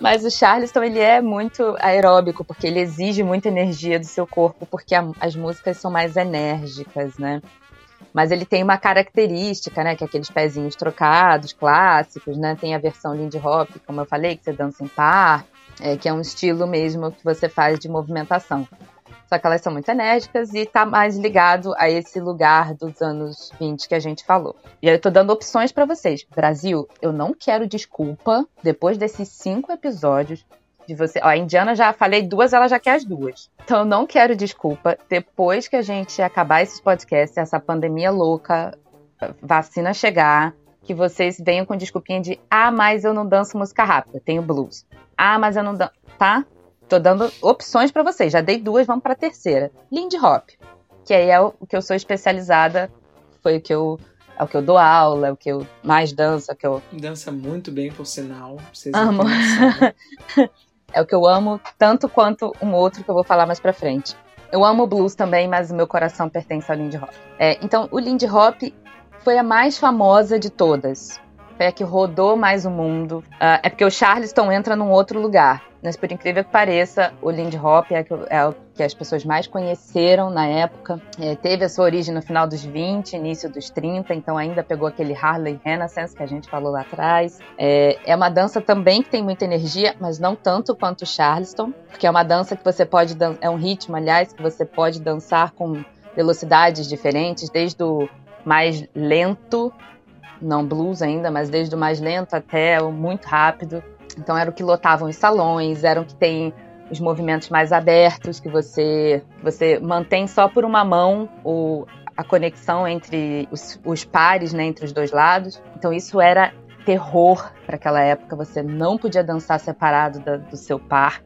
Mas o Charleston, ele é muito aeróbico, porque ele exige muita energia do seu corpo, porque a, as músicas são mais enérgicas, né? Mas ele tem uma característica, né? Que é aqueles pezinhos trocados, clássicos, né? Tem a versão Lindy Hop, como eu falei, que você dança em par, é, que é um estilo mesmo que você faz de movimentação. Só que elas são muito enérgicas e tá mais ligado a esse lugar dos anos 20 que a gente falou. E aí eu tô dando opções para vocês. Brasil, eu não quero desculpa depois desses cinco episódios de você. Ó, a Indiana já falei duas, ela já quer as duas. Então eu não quero desculpa. Depois que a gente acabar esses podcasts, essa pandemia louca, vacina chegar, que vocês venham com desculpinha de ah, mas eu não danço música rápida, tenho blues. Ah, mas eu não danço. Tá? Tô dando opções para vocês. Já dei duas, vamos para a terceira. Lindy Hop, que aí é o que eu sou especializada, foi o que eu é o que eu dou aula, é o que eu mais danço, é o que eu dança muito bem por sinal. Vocês amo. *laughs* é o que eu amo tanto quanto um outro que eu vou falar mais para frente. Eu amo blues também, mas o meu coração pertence ao Lindy Hop. É, então, o Lindy Hop foi a mais famosa de todas. Foi a que rodou mais o mundo. Uh, é porque o Charleston entra num outro lugar. Mas por incrível que pareça, o Lindy Hop é, é o que as pessoas mais conheceram na época. É, teve a sua origem no final dos 20, início dos 30, então ainda pegou aquele Harley Renaissance que a gente falou lá atrás. É, é uma dança também que tem muita energia, mas não tanto quanto o Charleston, porque é uma dança que você pode é um ritmo, aliás, que você pode dançar com velocidades diferentes, desde o mais lento, não blues ainda, mas desde o mais lento até o muito rápido. Então era o que lotavam os salões, eram que tem os movimentos mais abertos que você você mantém só por uma mão o, a conexão entre os, os pares, né, entre os dois lados. Então isso era terror para aquela época. Você não podia dançar separado da, do seu par.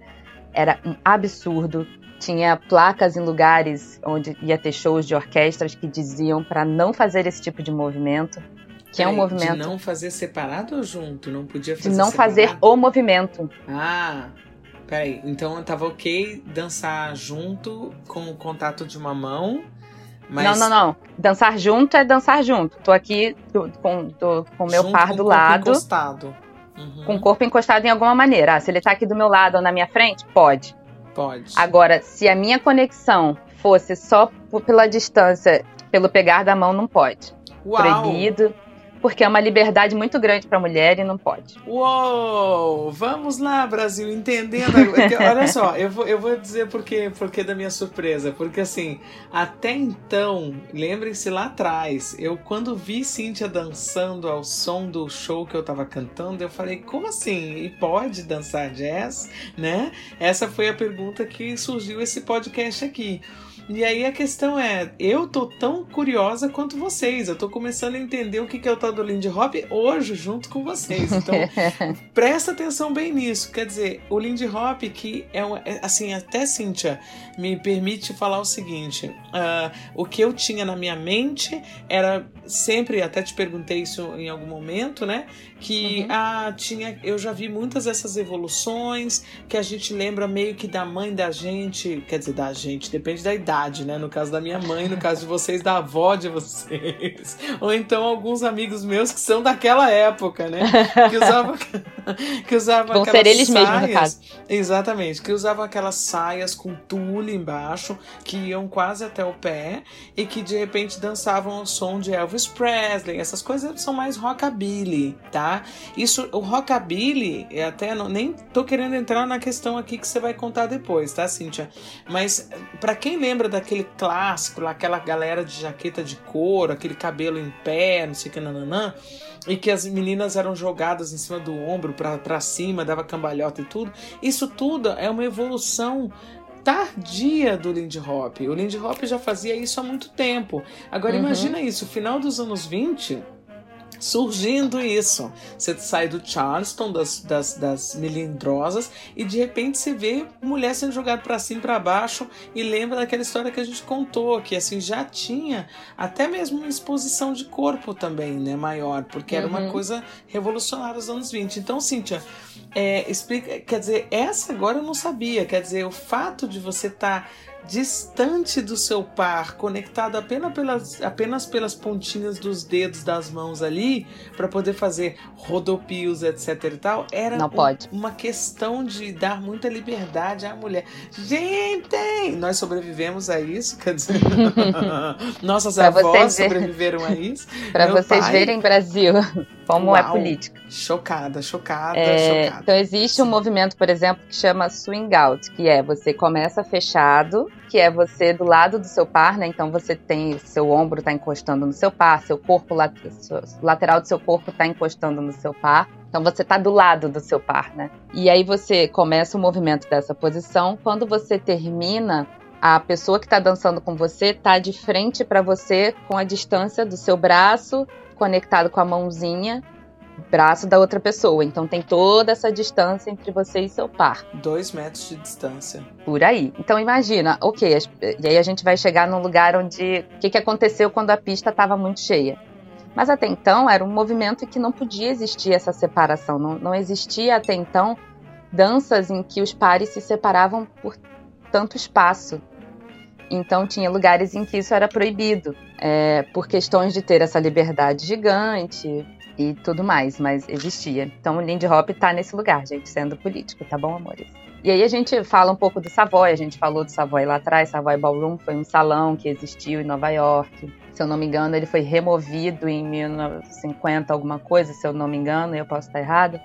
Era um absurdo. Tinha placas em lugares onde ia ter shows de orquestras que diziam para não fazer esse tipo de movimento. Que é um movimento. De não fazer separado ou junto? Não podia fazer De não separado? fazer o movimento. Ah, peraí. Então tava ok dançar junto com o contato de uma mão. Mas... Não, não, não. Dançar junto é dançar junto. Tô aqui tô, com o meu par do lado. Encostado. Uhum. Com o corpo encostado em alguma maneira. Ah, se ele tá aqui do meu lado ou na minha frente, pode. Pode. Agora, se a minha conexão fosse só pela distância, pelo pegar da mão, não pode. Uau. Proibido. Porque é uma liberdade muito grande para a mulher e não pode. Uou! Vamos lá, Brasil, entendendo. Olha só, eu vou, eu vou dizer por quê, por que da minha surpresa. Porque assim, até então, lembrem-se lá atrás, eu quando vi Cíntia dançando ao som do show que eu tava cantando, eu falei, como assim? E pode dançar jazz? Né? Essa foi a pergunta que surgiu esse podcast aqui. E aí a questão é, eu tô tão curiosa quanto vocês. Eu tô começando a entender o que é o tal do Lindy Hop hoje, junto com vocês. Então, *laughs* presta atenção bem nisso. Quer dizer, o Lindy Hop, que é, um, é assim, até Cíntia me permite falar o seguinte: uh, o que eu tinha na minha mente era sempre, até te perguntei isso em algum momento, né? Que uhum. ah, tinha, eu já vi muitas dessas evoluções que a gente lembra meio que da mãe da gente, quer dizer, da gente, depende da idade idade, né? No caso da minha mãe, no caso de vocês, da avó de vocês. *laughs* Ou então alguns amigos meus que são daquela época, né? Que usavam, *laughs* que usavam Vão aquelas ser eles saias. mesmos, no caso. Exatamente, que usavam aquelas saias com tule embaixo, que iam quase até o pé, e que de repente dançavam ao som de Elvis Presley. Essas coisas são mais rockabilly, tá? Isso, o rockabilly, até não, nem tô querendo entrar na questão aqui que você vai contar depois, tá, Cíntia? Mas para quem lembra daquele clássico lá, aquela galera de jaqueta de couro, aquele cabelo em pé, não sei o que, nananã, e que as meninas eram jogadas em cima do ombro para cima, dava cambalhota e tudo. Isso tudo é uma evolução tardia do Lindy Hop. O Lindy Hop já fazia isso há muito tempo. Agora uhum. imagina isso, final dos anos 20, surgindo isso. Você sai do Charleston, das, das, das melindrosas, e de repente você vê mulher sendo jogada para cima e para baixo, e lembra daquela história que a gente contou, que assim já tinha até mesmo uma exposição de corpo também, né, maior, porque era uma uhum. coisa revolucionária nos anos 20. Então, Cíntia, é, explica, quer dizer, essa agora eu não sabia, quer dizer, o fato de você estar. Tá distante do seu par, conectado apenas pelas, apenas pelas pontinhas dos dedos das mãos ali, para poder fazer rodopios, etc e tal, era pode. uma questão de dar muita liberdade à mulher. Gente, nós sobrevivemos a isso, quer dizer, *laughs* *laughs* nossas avós sobreviveram a isso. Para vocês pai... verem, Brasil, como é Uau. é política. Chocada, chocada, é, chocada. Então existe um movimento, por exemplo, que chama swing out, que é você começa fechado, que é você do lado do seu par, né? Então você tem seu ombro está encostando no seu par, seu corpo lateral do seu corpo está encostando no seu par. Então você está do lado do seu par, né? E aí você começa o movimento dessa posição. Quando você termina, a pessoa que está dançando com você está de frente para você com a distância do seu braço conectado com a mãozinha braço da outra pessoa. Então tem toda essa distância entre você e seu par. Dois metros de distância. Por aí. Então imagina, ok, e aí a gente vai chegar num lugar onde. O que, que aconteceu quando a pista estava muito cheia? Mas até então era um movimento que não podia existir essa separação. Não, não existia até então danças em que os pares se separavam por tanto espaço. Então tinha lugares em que isso era proibido, é, por questões de ter essa liberdade gigante e tudo mais, mas existia. Então o Lindy Hop tá nesse lugar, gente, sendo político, tá bom, amores? E aí a gente fala um pouco do Savoy, a gente falou do Savoy lá atrás, Savoy Ballroom foi um salão que existiu em Nova York. Se eu não me engano, ele foi removido em 1950, alguma coisa, se eu não me engano, eu posso estar errado.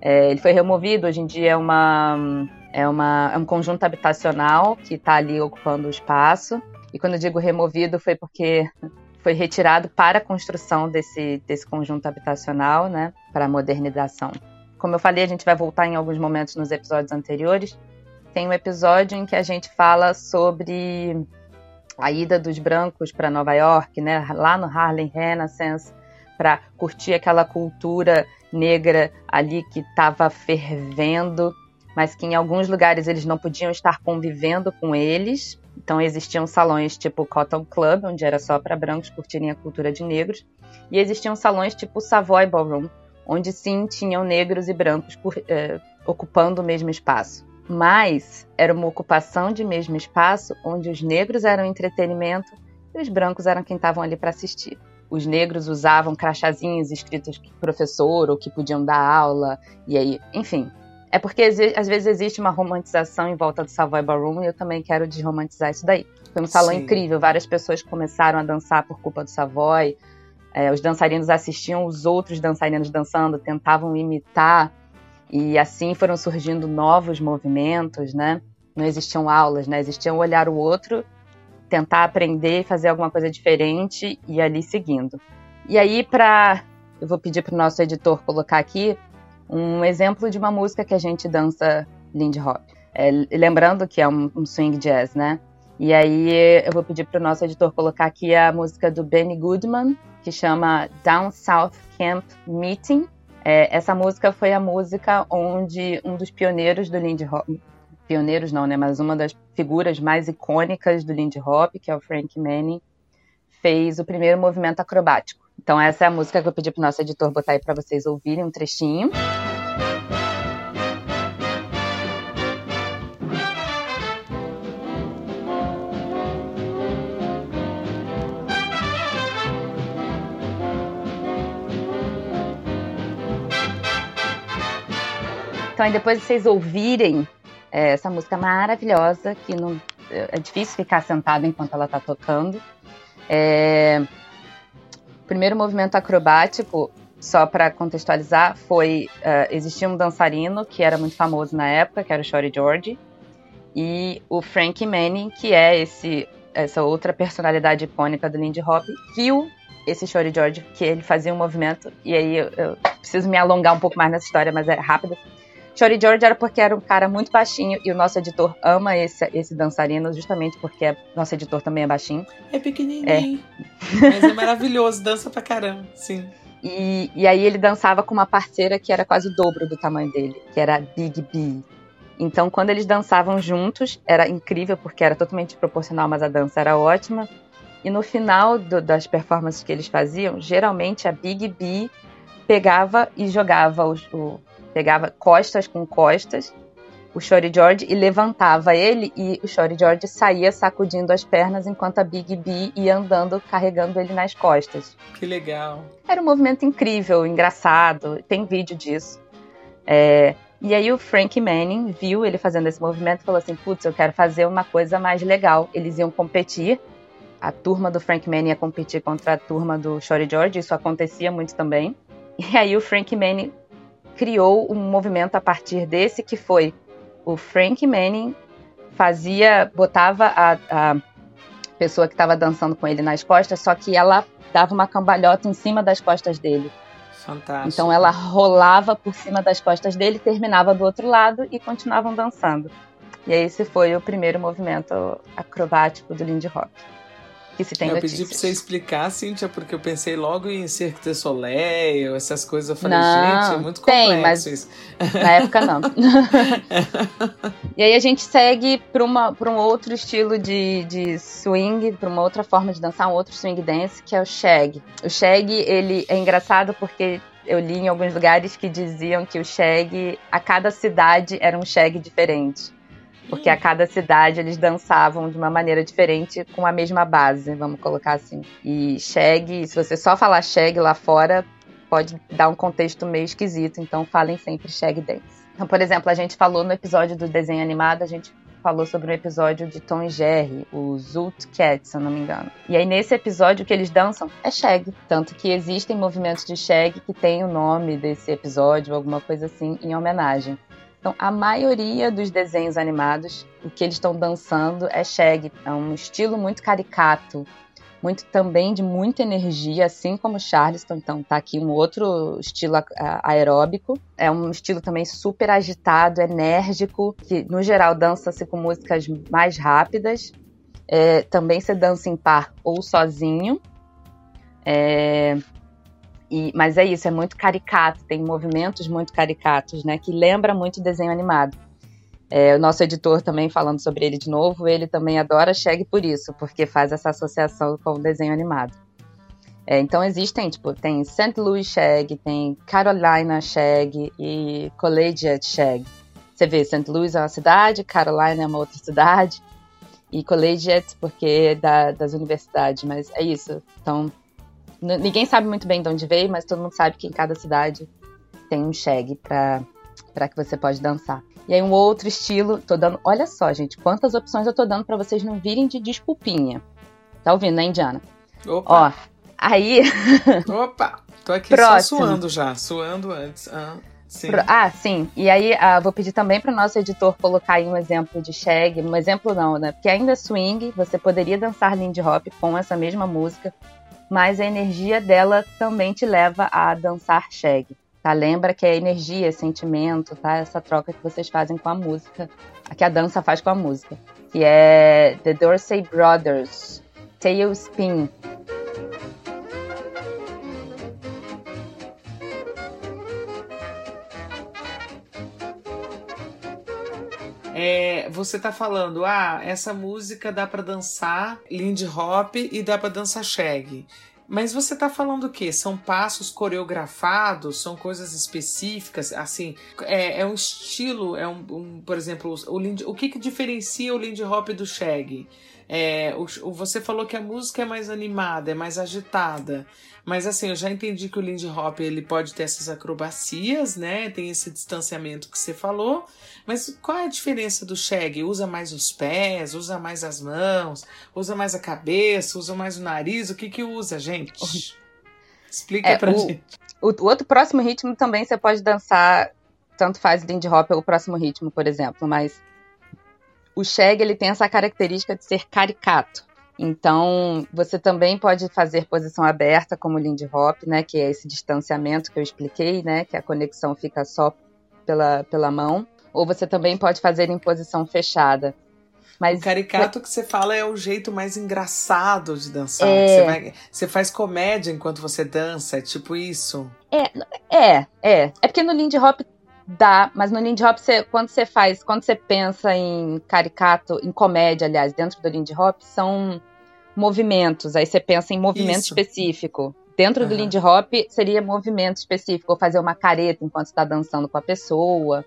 É, ele foi removido, hoje em dia é uma é, uma, é um conjunto habitacional que está ali ocupando o espaço. E quando eu digo removido, foi porque foi retirado para a construção desse, desse conjunto habitacional, né, para a modernização. Como eu falei, a gente vai voltar em alguns momentos nos episódios anteriores. Tem um episódio em que a gente fala sobre a ida dos brancos para Nova York, né, lá no Harlem Renaissance, para curtir aquela cultura negra ali que estava fervendo mas que em alguns lugares eles não podiam estar convivendo com eles. Então existiam salões tipo Cotton Club, onde era só para brancos curtirem a cultura de negros, e existiam salões tipo Savoy Ballroom, onde sim tinham negros e brancos eh, ocupando o mesmo espaço. Mas era uma ocupação de mesmo espaço onde os negros eram entretenimento e os brancos eram quem estavam ali para assistir. Os negros usavam crachazinhos escritos professor ou que podiam dar aula, e aí, enfim, é porque às vezes existe uma romantização em volta do Savoy Ballroom e eu também quero desromantizar isso daí. Foi um salão Sim. incrível, várias pessoas começaram a dançar por culpa do Savoy. É, os dançarinos assistiam os outros dançarinos dançando, tentavam imitar e assim foram surgindo novos movimentos, né? Não existiam aulas, né? Existiam olhar o outro, tentar aprender, fazer alguma coisa diferente e ali seguindo. E aí para eu vou pedir para o nosso editor colocar aqui um exemplo de uma música que a gente dança Lindy Hop. É, lembrando que é um, um, swing jazz, né? E aí eu vou pedir para o nosso editor colocar aqui a música do Benny Goodman, que chama Down South Camp Meeting. É, essa música foi a música onde um dos pioneiros do Lindy Hop, pioneiros não, né? Mas uma das figuras mais icônicas do Lindy Hop, que é o Frank Manning, fez o primeiro movimento acrobático. Então essa é a música que eu pedi pro nosso editor botar aí para vocês ouvirem um trechinho. Então, aí depois de vocês ouvirem é, essa música maravilhosa, que não, é difícil ficar sentado enquanto ela está tocando. É, primeiro movimento acrobático, só para contextualizar, foi uh, existia um dançarino que era muito famoso na época, que era o Shorty George, e o Frank Manning, que é esse essa outra personalidade icônica do Lindy Hop, viu esse Shorty George que ele fazia um movimento e aí eu, eu preciso me alongar um pouco mais nessa história, mas é rápido Chori George era porque era um cara muito baixinho e o nosso editor ama esse, esse dançarino justamente porque nosso editor também é baixinho. É pequenininho. É. Mas é maravilhoso, dança pra caramba, sim. E, e aí ele dançava com uma parceira que era quase o dobro do tamanho dele, que era a Big B. Então, quando eles dançavam juntos, era incrível, porque era totalmente proporcional, mas a dança era ótima. E no final do, das performances que eles faziam, geralmente a Big B pegava e jogava o, o, pegava costas com costas o Shorty George e levantava ele e o Shorty George saía sacudindo as pernas enquanto a Big B ia andando carregando ele nas costas. Que legal. Era um movimento incrível, engraçado, tem vídeo disso. É, e aí o Frank Manning viu ele fazendo esse movimento e falou assim, putz, eu quero fazer uma coisa mais legal. Eles iam competir, a turma do Frank Manning ia competir contra a turma do Shorty George, isso acontecia muito também. E aí o Frank Manning criou um movimento a partir desse que foi o Frank Manning fazia, botava a, a pessoa que estava dançando com ele nas costas, só que ela dava uma cambalhota em cima das costas dele. Fantástico. Então ela rolava por cima das costas dele, terminava do outro lado e continuavam dançando. E esse foi o primeiro movimento acrobático do Lindy Hop que se tem eu notícias. pedi pra você explicar, Cíntia, porque eu pensei logo em Cirque du Soleil, essas coisas. Eu falei, não, gente, é muito complexo tem, mas isso. Na época, não. *laughs* e aí a gente segue para um outro estilo de, de swing, para uma outra forma de dançar, um outro swing dance, que é o shag. O shag, ele é engraçado porque eu li em alguns lugares que diziam que o shag, a cada cidade era um shag diferente porque a cada cidade eles dançavam de uma maneira diferente com a mesma base, vamos colocar assim. E shag, se você só falar shag lá fora, pode dar um contexto meio esquisito, então falem sempre shag dance. Então, por exemplo, a gente falou no episódio do desenho animado, a gente falou sobre um episódio de Tom e Jerry, o Zoot Cat, se eu não me engano. E aí nesse episódio o que eles dançam é shag, tanto que existem movimentos de shag que tem o nome desse episódio, alguma coisa assim, em homenagem. Então, a maioria dos desenhos animados, o que eles estão dançando é shag. É um estilo muito caricato, muito também de muita energia, assim como Charleston. Então, tá aqui um outro estilo aeróbico. É um estilo também super agitado, enérgico, que no geral dança-se com músicas mais rápidas. É, também se dança em par ou sozinho. É, e, mas é isso, é muito caricato, tem movimentos muito caricatos, né? Que lembra muito desenho animado. É, o nosso editor também falando sobre ele de novo, ele também adora Shag por isso, porque faz essa associação com o desenho animado. É, então existem, tipo, tem St. Louis Shag, tem Carolina Shag e Collegiate Shag. Você vê, St. Louis é uma cidade, Carolina é uma outra cidade, e Collegiate porque é da, das universidades, mas é isso. Então Ninguém sabe muito bem de onde veio, mas todo mundo sabe que em cada cidade tem um shag para que você pode dançar. E aí um outro estilo, tô dando, olha só, gente, quantas opções eu tô dando para vocês não virem de desculpinha. Tá ouvindo, né, Indiana? Opa. Ó, aí *laughs* Opa, tô aqui Próximo. só suando já, suando antes. Ah. Sim. Ah, sim. E aí, ah, vou pedir também para o nosso editor colocar aí um exemplo de shag. Um exemplo não, né? Porque ainda é swing, você poderia dançar Lindy Hop com essa mesma música mas a energia dela também te leva a dançar shag. Tá? Lembra que é energia, é sentimento, tá? Essa troca que vocês fazem com a música, que a dança faz com a música, que é The Dorsey Brothers, Tailspin. Você tá falando, ah, essa música dá para dançar Lindy Hop e dá para dançar Shag. Mas você tá falando o quê? São passos coreografados? São coisas específicas? Assim, é, é um estilo, é um, um, por exemplo, o, Lindy, o que, que diferencia o Lindy Hop do Shag? É, o, você falou que a música é mais animada, é mais agitada. Mas assim, eu já entendi que o Lindy Hop ele pode ter essas acrobacias, né? Tem esse distanciamento que você falou. Mas qual é a diferença do Shag? Usa mais os pés, usa mais as mãos, usa mais a cabeça, usa mais o nariz? O que que usa, gente? Explica é, pra o, gente. O, o outro próximo ritmo também você pode dançar, tanto faz Lindy Hop ou o próximo ritmo, por exemplo, mas o Shag ele tem essa característica de ser caricato. Então, você também pode fazer posição aberta, como o Lindy Hop, né, que é esse distanciamento que eu expliquei, né, que a conexão fica só pela, pela mão. Ou você também pode fazer em posição fechada. Mas o caricato que você fala é o jeito mais engraçado de dançar. É... Você, vai, você, faz comédia enquanto você dança, é tipo isso? É, é, é. É porque no Lindy Hop Dá, mas no Lindy Hop, você, quando você faz, quando você pensa em caricato, em comédia, aliás, dentro do Lindy Hop, são movimentos. Aí você pensa em movimento Isso. específico. Dentro uhum. do Lindy Hop seria movimento específico, ou fazer uma careta enquanto está dançando com a pessoa.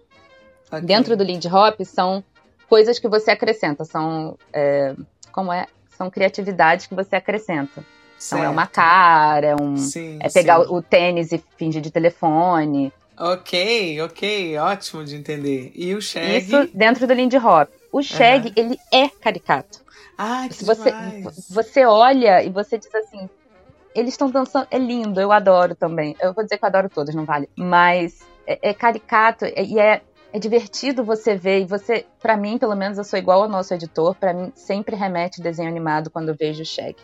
Okay. Dentro do Lindy Hop são coisas que você acrescenta, são é, como é, são criatividades que você acrescenta. Então é uma cara, é um sim, é pegar sim. o tênis e fingir de telefone. Ok, ok, ótimo de entender. E o Shag? Isso dentro do Lindy Hop. O Shag, uhum. ele é caricato. Ah, que você, você olha e você diz assim, eles estão dançando, é lindo, eu adoro também. Eu vou dizer que eu adoro todos, não vale. Mas é, é caricato e é, é divertido você ver. E você, para mim, pelo menos, eu sou igual ao nosso editor. Para mim, sempre remete desenho animado quando eu vejo o Shag.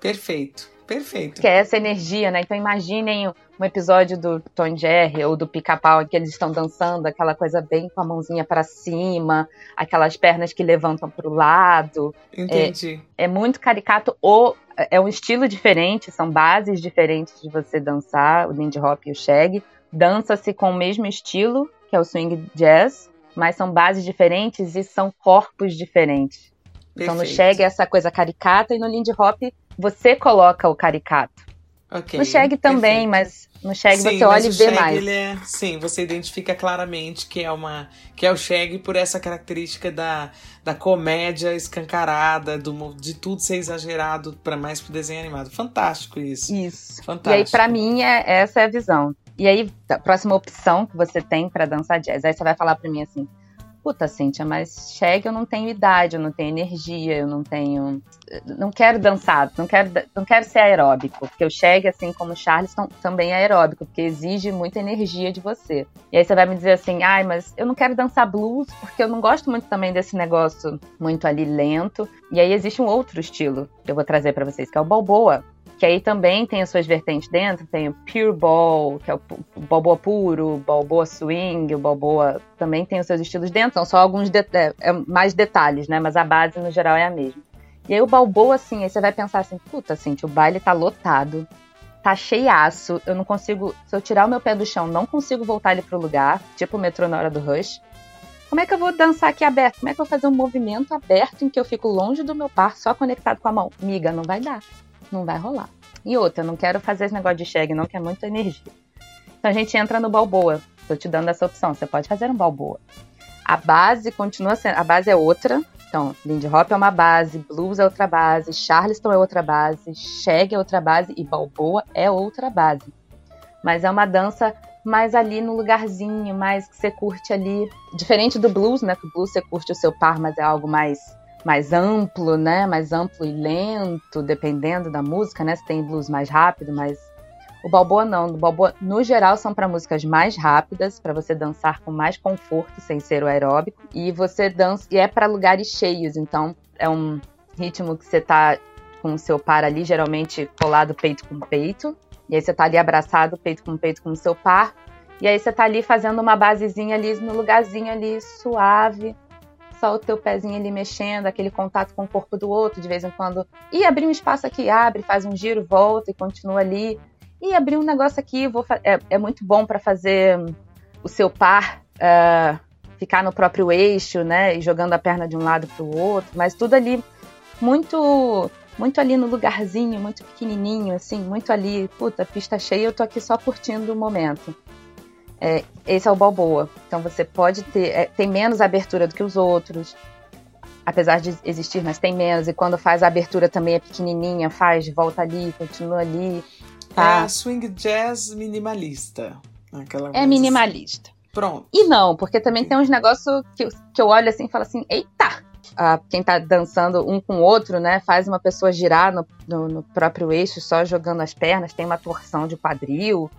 Perfeito. Perfeito. Que é essa energia, né? Então imaginem um episódio do Tom Jerry ou do Pica-Pau em que eles estão dançando, aquela coisa bem com a mãozinha para cima, aquelas pernas que levantam para o lado. Entendi. É, é, muito caricato ou é um estilo diferente, são bases diferentes de você dançar, o Lindy Hop e o Shag. Dança-se com o mesmo estilo, que é o swing jazz, mas são bases diferentes e são corpos diferentes. Perfeito. Então no Shag é essa coisa caricata e no Lindy Hop você coloca o caricato. Okay, no Shag também, perfeito. mas no Shag sim, você olha e vê Shag, mais. É, sim, você identifica claramente que é uma que é o Shag por essa característica da, da comédia escancarada, do, de tudo ser exagerado para mais pro desenho animado. Fantástico isso. Isso. Fantástico. E aí para mim é, essa é a visão. E aí, a próxima opção que você tem para dançar jazz, aí você vai falar para mim assim: puta, Cíntia, mas Shag eu não tenho idade, eu não tenho energia, eu não tenho. Não quero dançar, não quero, não quero ser aeróbico, porque o Shag, assim como o Charleston, também é aeróbico, porque exige muita energia de você. E aí você vai me dizer assim, ai, mas eu não quero dançar blues, porque eu não gosto muito também desse negócio muito ali lento. E aí existe um outro estilo que eu vou trazer para vocês, que é o Balboa que aí também tem as suas vertentes dentro, tem o Pure Ball, que é o Balboa puro, Balboa Swing, o Balboa também tem os seus estilos dentro, são só alguns de é, é, mais detalhes, né, mas a base no geral é a mesma. E aí o Balboa, assim, aí você vai pensar assim, puta, assim, o baile tá lotado, tá cheiaço, eu não consigo, se eu tirar o meu pé do chão, não consigo voltar ele pro lugar, tipo o metrô na hora do rush. Como é que eu vou dançar aqui aberto? Como é que eu vou fazer um movimento aberto em que eu fico longe do meu par, só conectado com a mão? Miga, não vai dar não vai rolar. E outra, não quero fazer esse negócio de shag, não, que é muita energia. Então a gente entra no balboa. Tô te dando essa opção. Você pode fazer um balboa. A base continua sendo. A base é outra. Então, Lindy Hop é uma base, blues é outra base, Charleston é outra base, shag é outra base e balboa é outra base. Mas é uma dança mais ali no lugarzinho, mais que você curte ali. Diferente do blues, né? Que o blues você curte o seu par, mas é algo mais mais amplo, né? Mais amplo e lento, dependendo da música, né? Se tem blues mais rápido, mas o balboa não. O balboa, no geral, são para músicas mais rápidas, para você dançar com mais conforto, sem ser o aeróbico. E você dança e é para lugares cheios, então é um ritmo que você tá com o seu par ali, geralmente colado peito com peito. E aí você tá ali abraçado, peito com peito com o seu par. E aí você tá ali fazendo uma basezinha ali no lugarzinho ali suave, só o teu pezinho ali mexendo, aquele contato com o corpo do outro de vez em quando. E abrir um espaço aqui, abre, faz um giro, volta e continua ali. E abrir um negócio aqui, vou é, é muito bom para fazer o seu par uh, ficar no próprio eixo, né? E jogando a perna de um lado para o outro, mas tudo ali muito muito ali no lugarzinho, muito pequenininho, assim, muito ali, puta, pista cheia, eu tô aqui só curtindo o momento. É, esse é o Balboa. Então você pode ter. É, tem menos abertura do que os outros. Apesar de existir, mas tem menos. E quando faz a abertura também é pequenininha, faz, volta ali, continua ali. Tá? É swing jazz minimalista. Aquela é minimalista. Assim. Pronto. E não, porque também tem uns negócios que, que eu olho assim e falo assim: eita! Ah, quem tá dançando um com o outro, né? Faz uma pessoa girar no, no, no próprio eixo, só jogando as pernas, tem uma torção de quadril.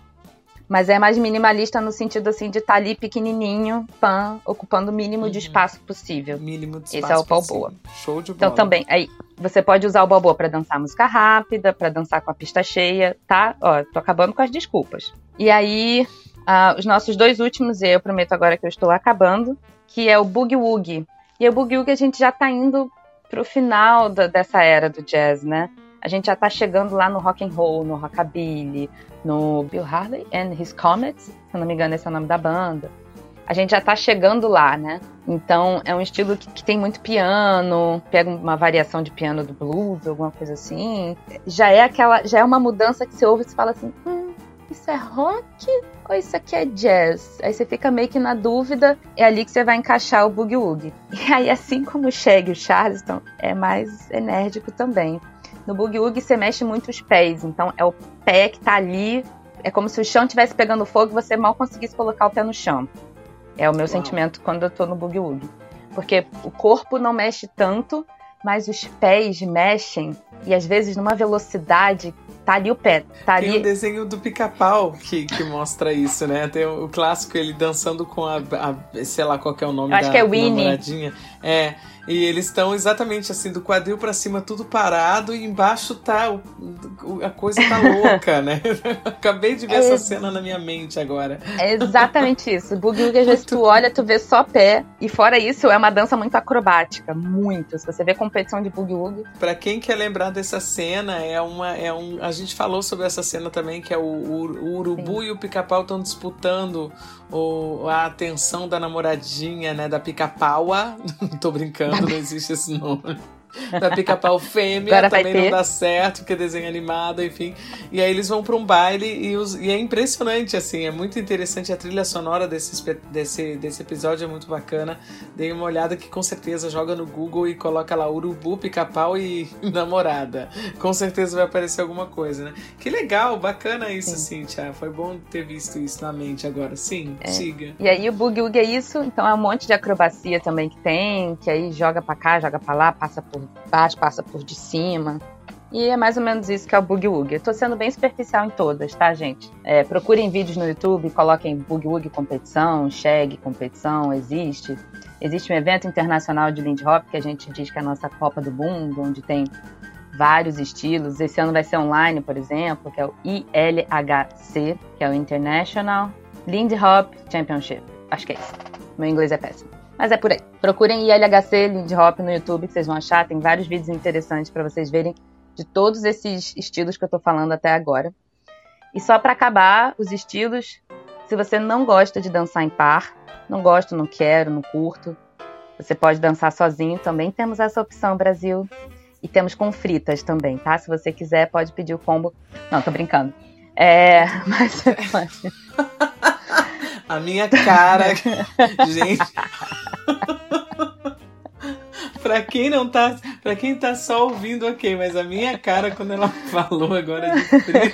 Mas é mais minimalista no sentido assim de estar tá ali pequenininho, pan, ocupando o mínimo uhum. de espaço possível. Mínimo de espaço. Esse é o balboa. Show de então, bola. Então também, aí você pode usar o balboa para dançar música rápida, para dançar com a pista cheia, tá? Ó, tô acabando com as desculpas. E aí, uh, os nossos dois últimos, e eu prometo agora que eu estou acabando, que é o Boogie Woogie. E o Boogie Woogie a gente já tá indo pro final da, dessa era do jazz, né? A gente já tá chegando lá no rock and roll, no rockabilly, no Bill Harley and His Comets, se não me engano esse é o nome da banda. A gente já tá chegando lá, né? Então é um estilo que, que, tem muito piano, pega uma variação de piano do blues, alguma coisa assim. Já é aquela, já é uma mudança que você ouve e fala assim, hum, isso é rock ou isso aqui é jazz? Aí você fica meio que na dúvida, é ali que você vai encaixar o boogie woogie. *laughs* E aí assim como e o Charleston, é mais enérgico também. No woogie você mexe muito os pés, então é o pé que tá ali, é como se o chão estivesse pegando fogo e você mal conseguisse colocar o pé no chão. É o meu Uau. sentimento quando eu tô no woogie. Porque o corpo não mexe tanto, mas os pés mexem e às vezes numa velocidade tá ali o pé. Tá Tem ali... o desenho do pica-pau que, que mostra isso, né? Tem o, o clássico, ele dançando com a, a, sei lá qual é o nome Eu acho da que é Winnie. namoradinha. É, e eles estão exatamente assim, do quadril pra cima tudo parado e embaixo tá, a coisa tá louca, né? *laughs* Acabei de ver É. essa cena na minha mente agora. É exatamente isso. Boogie às vezes tu olha, tu vê só pé. E fora isso, é uma dança muito acrobática. Muito. Se você vê competição de Boogie Woogie, Pra quem quer lembrar dessa cena, é uma é um a gente falou sobre essa cena também que é o, o, o urubu e o pica-pau estão disputando o, a atenção da namoradinha, né, da pica-paua. *laughs* *laughs* Tô brincando, não existe esse nome. Da pica-pau *laughs* fêmea Agora também não dá certo, porque é desenho animado, enfim. E aí eles vão pra um baile e, os- e é impressionante, assim, é muito interessante a trilha sonora desse, desse, desse episódio, é muito bacana. Dei uma olhada que com certeza joga no Google e coloca lá urubu, pica-pau e *laughs* namorada. Com certeza vai aparecer alguma coisa, né? Que legal, bacana isso, Cíntia. Foi bom ter visto isso na mente agora. Sim, É. siga. E aí o Boogie Woogie é isso, então é um monte de acrobacia também que tem, que aí joga pra cá, joga pra lá, passa por baixo, passa por de cima. E é mais ou menos isso que é o Boogie Woogie. Eu tô sendo bem superficial em todas, tá, gente? É, procurem vídeos no YouTube, coloquem Boogie Woogie competição, Shag competição, existe. Existe um evento internacional de Lindy Hop que a gente diz que é a nossa Copa do Mundo, onde tem vários estilos. Esse ano vai ser online, por exemplo, que é o ILHC, que é o International Lindy Hop Championship. Acho que é isso. Meu inglês é péssimo. Mas é por aí. Procurem ILHC Lindy Hop no YouTube que vocês vão achar. Tem vários vídeos interessantes para vocês verem de todos esses estilos que eu tô falando até agora. E só para acabar, os estilos, se você não gosta de dançar em par, não gosto, não quero, não curto, você pode dançar sozinho, também temos essa opção, Brasil. E temos com fritas também, tá? Se você quiser, pode pedir o combo. Não, tô brincando. É, *laughs* mas você pode. *laughs* A minha cara, *laughs* gente. pra quem não tá, para quem tá só ouvindo, ok, mas a minha cara quando ela falou agora de frio.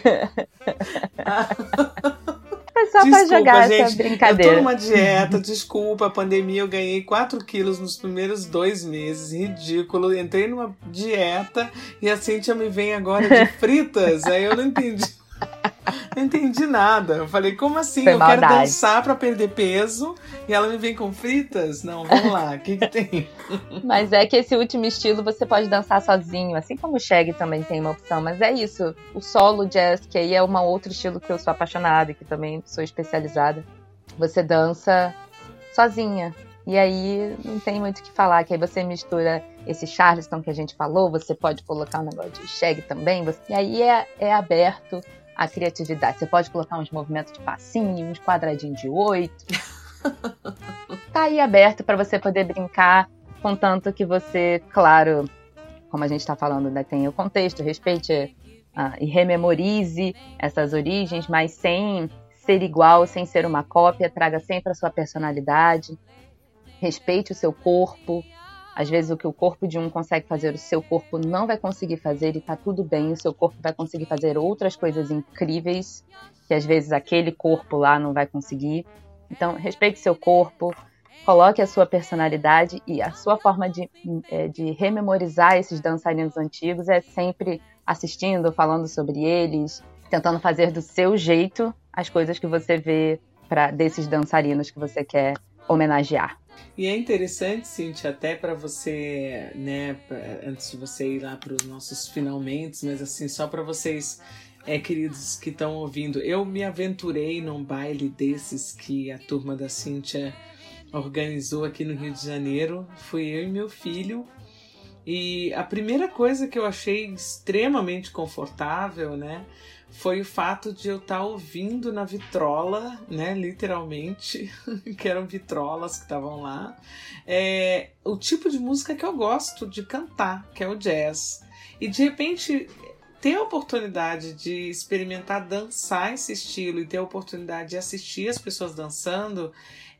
Foi só pra jogar essa brincadeira. Eu tô numa dieta, desculpa, a pandemia eu ganhei 4 quilos nos primeiros dois meses, ridículo. Entrei numa dieta e a Cintia me vem agora de fritas, aí eu não entendi. Não entendi nada. Eu falei, como assim? Foi eu maldade. quero dançar pra perder peso e ela me vem com fritas? Não, vamos lá, o que, que tem? *laughs* Mas é que esse último estilo você pode dançar sozinho, assim como o Shag também tem uma opção. Mas é isso, o solo jazz, que aí é um outro estilo que eu sou apaixonada e que também sou especializada. Você dança sozinha. E aí não tem muito o que falar, que aí você mistura esse Charleston que a gente falou, você pode colocar um negócio de Shag também, você- e aí é, é aberto à criatividade. Você pode colocar uns movimentos de passinho, uns quadradinhos de oito. *laughs* tá aí aberto para você poder brincar, contanto que você, claro, como a gente está falando, né, tem o contexto, respeite ah, e rememorize essas origens, mas sem ser igual, sem ser uma cópia, traga sempre a sua personalidade, respeite o seu corpo. Às vezes o que o corpo de um consegue fazer, o seu corpo não vai conseguir fazer e tá tudo bem, o seu corpo vai conseguir fazer outras coisas incríveis que às vezes aquele corpo lá não vai conseguir. Então, respeite seu corpo, coloque a sua personalidade e a sua forma de, eh, de rememorizar esses dançarinos antigos é sempre assistindo, falando sobre eles, tentando fazer do seu jeito as coisas que você vê pra, desses dançarinos que você quer homenagear. E é interessante, Cintia, até para você, né, antes de você ir lá para os nossos finalmente, mas assim, só para vocês, é, queridos que estão ouvindo, eu me aventurei num baile desses que a turma da Cintia organizou aqui no Rio de Janeiro. Fui eu e meu filho. E a primeira coisa que eu achei extremamente confortável, né, foi o fato de eu estar ouvindo na vitrola, né, literalmente, *laughs* que eram vitrolas que estavam lá, é, o tipo de música que eu gosto de cantar, que é o jazz. E de repente ter a oportunidade de experimentar dançar esse estilo e ter a oportunidade de assistir as pessoas dançando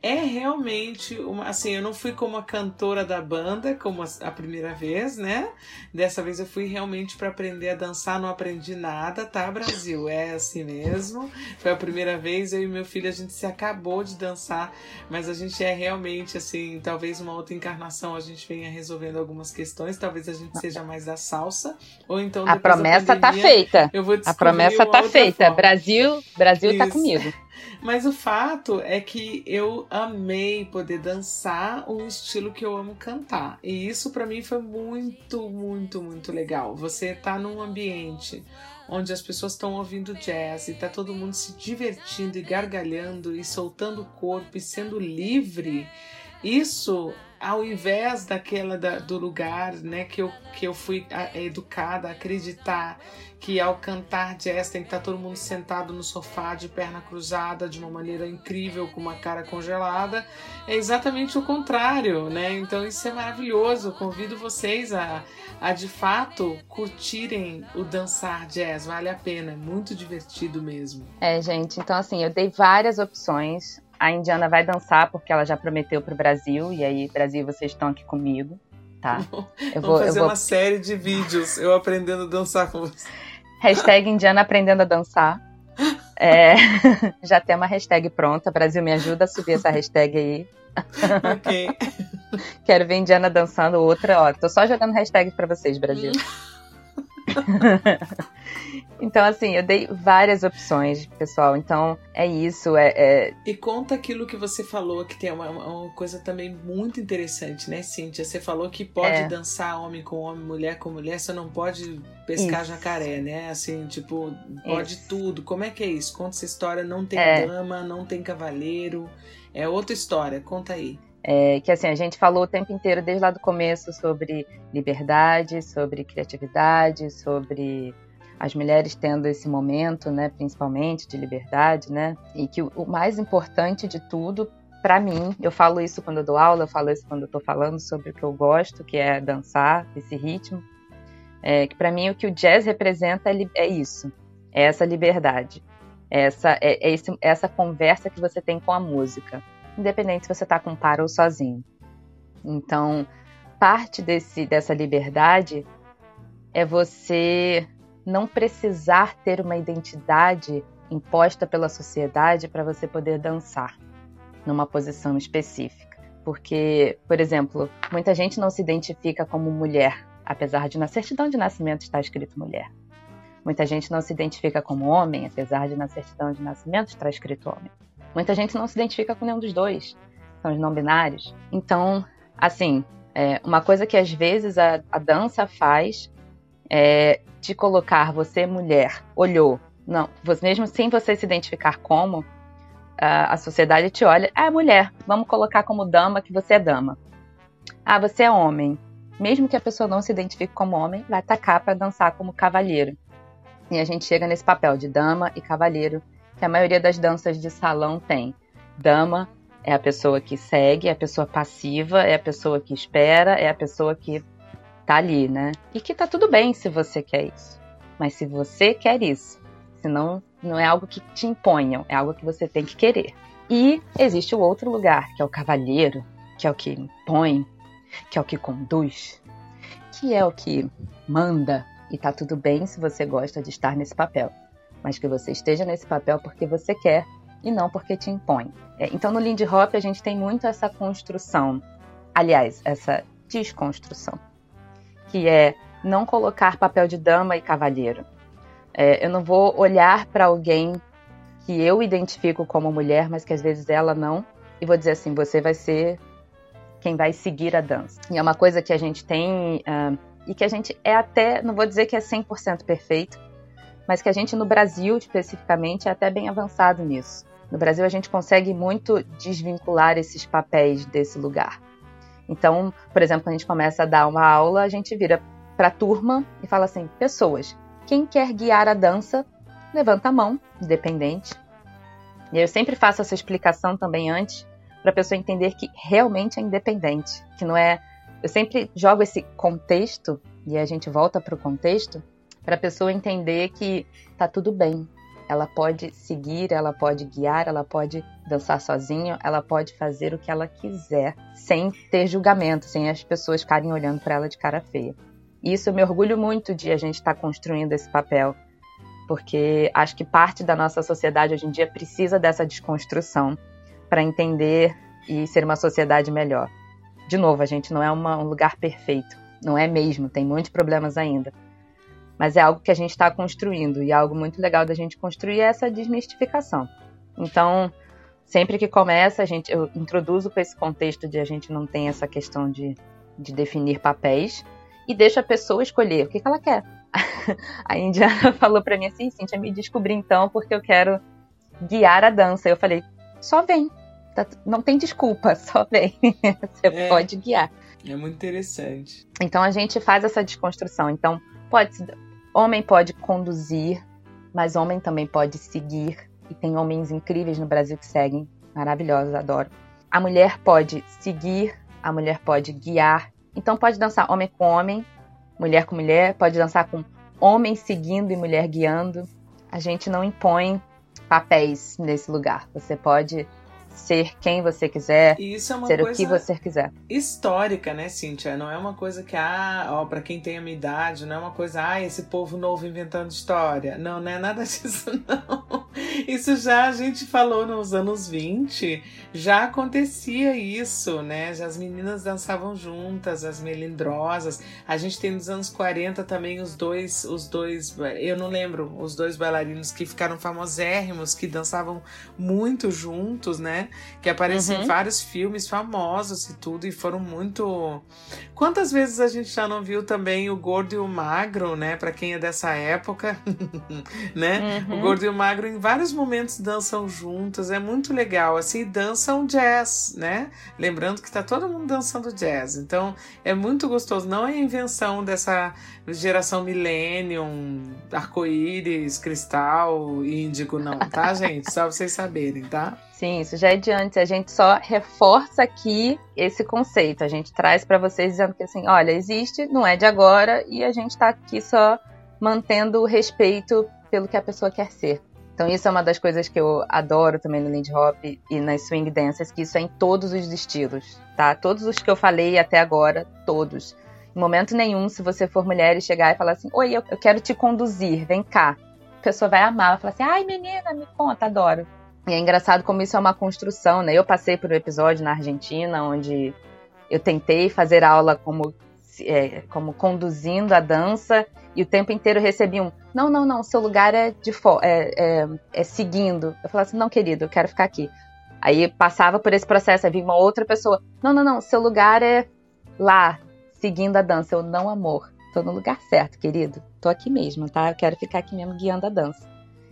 é realmente uma. Assim, eu não fui como a cantora da banda, como a, primeira vez, né? Dessa vez eu fui realmente para aprender a dançar, não aprendi nada, tá, Brasil? É assim mesmo. Foi a primeira vez, eu e meu filho, a gente se acabou de dançar, mas a gente é realmente, assim, talvez uma outra encarnação a gente venha resolvendo algumas questões, talvez a gente seja mais da salsa, ou então. A promessa tá pandemia, tá feita. Eu vou a promessa tá feita. Forma. Brasil, Brasil tá Isso. tá comigo. Mas o fato é que eu amei poder dançar um estilo que eu amo cantar. E isso para mim foi muito, muito, muito legal. Você tá num ambiente onde as pessoas estão ouvindo jazz e tá todo mundo se divertindo e gargalhando e soltando o corpo e sendo livre. Isso ao invés daquela da, do lugar né, que, eu, que eu fui educada a acreditar que ao cantar jazz tem que estar todo mundo sentado no sofá de perna cruzada de uma maneira incrível com uma cara congelada é exatamente o contrário né? Então isso é maravilhoso. Eu convido vocês a, a de fato curtirem o dançar jazz. Vale a pena é muito divertido mesmo. É gente então assim eu dei várias opções a Indiana vai dançar porque ela já prometeu pro Brasil. E aí, Brasil, vocês estão aqui comigo, tá? *laughs* Eu vou, Vamos fazer eu vou... uma série de vídeos eu aprendendo a dançar com você. Hashtag Indiana aprendendo a dançar. É, *laughs* já tem uma hashtag pronta. Brasil, me ajuda a subir essa hashtag aí. Ok. *laughs* Quero ver Indiana dançando outra. Ó, tô só jogando hashtag para vocês, Brasil. Então, assim, eu dei várias opções, pessoal. Então, é isso. É, é... E conta aquilo que você falou, que tem uma, uma, coisa também muito interessante, né, Cíntia? Você falou que pode é. dançar homem com homem, mulher com mulher, você não pode pescar isso. jacaré, né? Assim, tipo, pode isso. tudo. Como é que é isso? Conta essa história. Não tem é. dama, não tem cavaleiro. É outra história. Conta aí. É, que assim, a gente falou o tempo inteiro, desde lá do começo, sobre liberdade, sobre criatividade, sobre as mulheres tendo esse momento, né, principalmente de liberdade, né, e que o, mais importante de tudo, para mim, eu falo isso quando eu dou aula, eu falo isso quando eu estou falando sobre o que eu gosto, que é dançar, esse ritmo, é, que para mim o que o jazz representa é, é isso, é essa liberdade, é essa, é, é esse, é essa conversa que você tem com a música independente se você está com par ou sozinho. Então, parte desse, dessa liberdade é você não precisar ter uma identidade imposta pela sociedade para você poder dançar numa posição específica. Porque, por exemplo, muita gente não se identifica como mulher, apesar de na certidão de nascimento estar escrito mulher. Muita gente não se identifica como homem, apesar de na certidão de nascimento estar escrito homem. Muita gente não se identifica com nenhum dos dois, são os não binários. Então, assim, é, uma coisa que às vezes a, a dança faz é de colocar você, mulher, olhou, não, mesmo sem você se identificar como, a, sociedade te olha, ah, mulher, vamos colocar como dama que você é dama. Ah, você é homem. Mesmo que a pessoa não se identifique como homem, vai atacar para dançar como cavalheiro. E a gente chega nesse papel de dama e cavalheiro que a maioria das danças de salão tem. Dama é a pessoa que segue, é a pessoa passiva, é a pessoa que espera, é a pessoa que tá ali, né? E que tá tudo bem se você quer isso. Mas se você quer isso, senão não é algo que te imponham, é algo que você tem que querer. E existe o outro lugar, que é o cavalheiro, que é o que impõe, que é o que conduz, que é o que manda, e tá tudo bem se você gosta de estar nesse papel mas que você esteja nesse papel porque você quer e não porque te impõe. É, então, no Lindy Hop, a gente tem muito essa construção, aliás, essa desconstrução, que é não colocar papel de dama e cavalheiro. É, eu não vou olhar para alguém que eu identifico como mulher, mas que às vezes ela não, e vou dizer assim: você vai ser quem vai seguir a dança. E é uma coisa que a gente tem, uh, e que a gente é até, não vou dizer que é 100% perfeito, mas que a gente no Brasil especificamente é até bem avançado nisso. No Brasil a gente consegue muito desvincular esses papéis desse lugar. Então, por exemplo, quando a gente começa a dar uma aula, a gente vira para a turma e fala assim: pessoas, quem quer guiar a dança, levanta a mão, independente. E eu sempre faço essa explicação também antes, para a pessoa entender que realmente é independente, que não é. Eu sempre jogo esse contexto e a gente volta para o contexto para a pessoa entender que tá tudo bem. Ela pode seguir, ela pode guiar, ela pode dançar sozinha, ela pode fazer o que ela quiser, sem ter julgamento, sem as pessoas ficarem olhando para ela de cara feia. E isso eu me orgulho muito de a gente estar tá construindo esse papel, porque acho que parte da nossa sociedade hoje em dia precisa dessa desconstrução para entender e ser uma sociedade melhor. De novo, a gente não é uma, um lugar perfeito, não é mesmo, tem muitos problemas ainda mas é algo que a gente está construindo e algo muito legal da gente construir é essa desmistificação. Então, sempre que começa, a gente, eu introduzo com esse contexto de a gente não tem essa questão de, de definir papéis e deixa a pessoa escolher o que, que ela quer. *laughs* a Indiana *laughs* falou para mim assim, Cintia, me descobri então porque eu quero guiar a dança. Eu falei, só vem, tá, não tem desculpa, *laughs* só vem, você é, pode guiar. É muito interessante. Então a gente faz essa desconstrução. Então pode Homem pode conduzir, mas homem também pode seguir. E tem homens incríveis no Brasil que seguem, maravilhosos, adoro. A mulher pode seguir, a mulher pode guiar. Então pode dançar homem com homem, mulher com mulher, pode dançar com homem seguindo e mulher guiando. A gente não impõe papéis nesse lugar. Você pode ser quem você quiser, isso é uma ser coisa o que você quiser. Histórica, né, Cíntia? Não é uma coisa que, ah, ó, pra quem tem a minha idade, não é uma coisa, ah, esse povo novo inventando história. Não, não é nada *laughs* disso, não. Isso já a gente falou nos anos 20, já acontecia isso, né? As meninas dançavam juntas, as melindrosas. A gente tem nos anos 40 também os dois, os dois, eu não lembro, os dois bailarinos que ficaram famosérrimos, que dançavam muito juntos, né? Que apareciam uhum. em vários filmes famosos e tudo, e foram muito. Quantas vezes a gente já não viu também o gordo e o magro, né? Para quem é dessa época, *laughs* né? Uhum. O gordo e o magro em vários momentos dançam juntos, é muito legal. Assim, dançam jazz, né? Lembrando que tá todo mundo dançando jazz, então é muito gostoso. Não é invenção dessa geração millennium, arco-íris, cristal, índigo, não, tá, *laughs* gente? Só vocês saberem, tá? Sim, isso já é de antes. A gente só reforça aqui esse conceito. A gente traz para vocês dizendo que assim, olha, existe, não é de agora e a gente está aqui só mantendo o respeito pelo que a pessoa quer ser. Então isso é uma das coisas que eu adoro também no Lindy Hop e nas swing dances, que isso é em todos os estilos, tá? Todos os que eu falei até agora, todos. Em momento nenhum, se você for mulher e chegar e falar assim, oi, eu, quero te conduzir, vem cá. A pessoa vai amar, vai falar assim, ai menina, me conta, adoro. E é engraçado como isso é uma construção, né? Eu passei por um episódio na Argentina onde eu tentei fazer aula como, é, como conduzindo a dança e o tempo inteiro recebi um não, não, não, seu lugar é de é, é, é, seguindo. Eu falava assim, não, querido, eu quero ficar aqui. Aí passava por esse processo, aí vinha uma outra pessoa, não, não, não, seu lugar é lá, seguindo a dança. Eu, não, amor, tô no lugar certo, querido. Tô aqui mesmo, tá? Eu quero ficar aqui mesmo guiando a dança.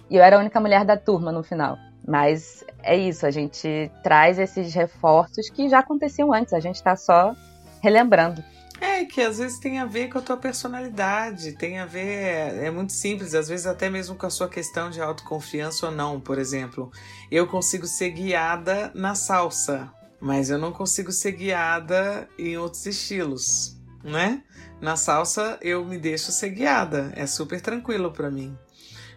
E eu era a única mulher da turma no final. Mas é isso, a gente traz esses reforços que já aconteciam antes, a gente está só relembrando. É, que às vezes tem a ver com a tua personalidade, tem a ver. É muito simples, às vezes até mesmo com a sua questão de autoconfiança ou não, por exemplo. Eu consigo ser guiada na salsa, mas eu não consigo ser guiada em outros estilos, né? Na salsa eu me deixo ser guiada, é super tranquilo para mim.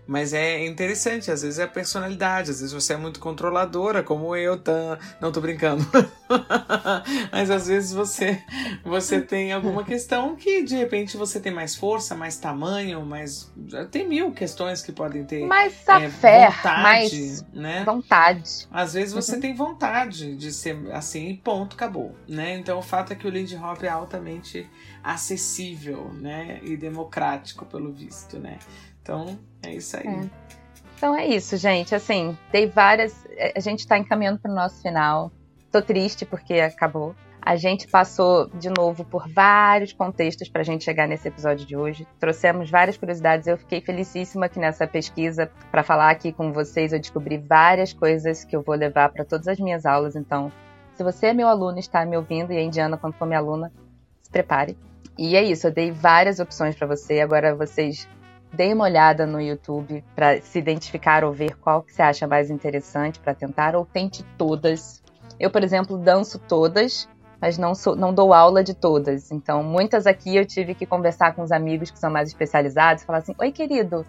Mas é interessante, às vezes é a personalidade, às vezes você é muito controladora, como eu, tá... não tô brincando. *laughs* Mas às vezes você você tem alguma questão que de repente você tem mais força, mais tamanho, mais tem mil questões que podem ter mais é, fé, vontade, mais né? vontade. Às vezes você uhum. tem vontade de ser assim e ponto, acabou, né? Então o fato é que o Lindy Hop é altamente acessível, né, e democrático pelo visto, né? Então, é isso aí. É. Então é isso, gente. Assim, dei várias. É, a gente está encaminhando para o nosso final. Tô triste porque acabou. A gente passou de novo por vários contextos para a gente chegar nesse episódio de hoje. Trouxemos várias curiosidades. Eu fiquei felicíssima que nessa pesquisa para falar aqui com vocês eu descobri várias coisas que eu vou levar para todas as minhas aulas. Então, se você é meu aluno está me ouvindo e a Indiana quando for minha aluna, se prepare. E é isso. Eu dei várias opções para você. Agora vocês Dê uma olhada no YouTube para se identificar ou ver qual que você acha mais interessante para tentar, ou tente todas. Eu, por exemplo, danço todas, mas não, sou, não dou aula de todas. Então, muitas aqui eu tive que conversar com os amigos que são mais especializados, falar assim: Oi, querido,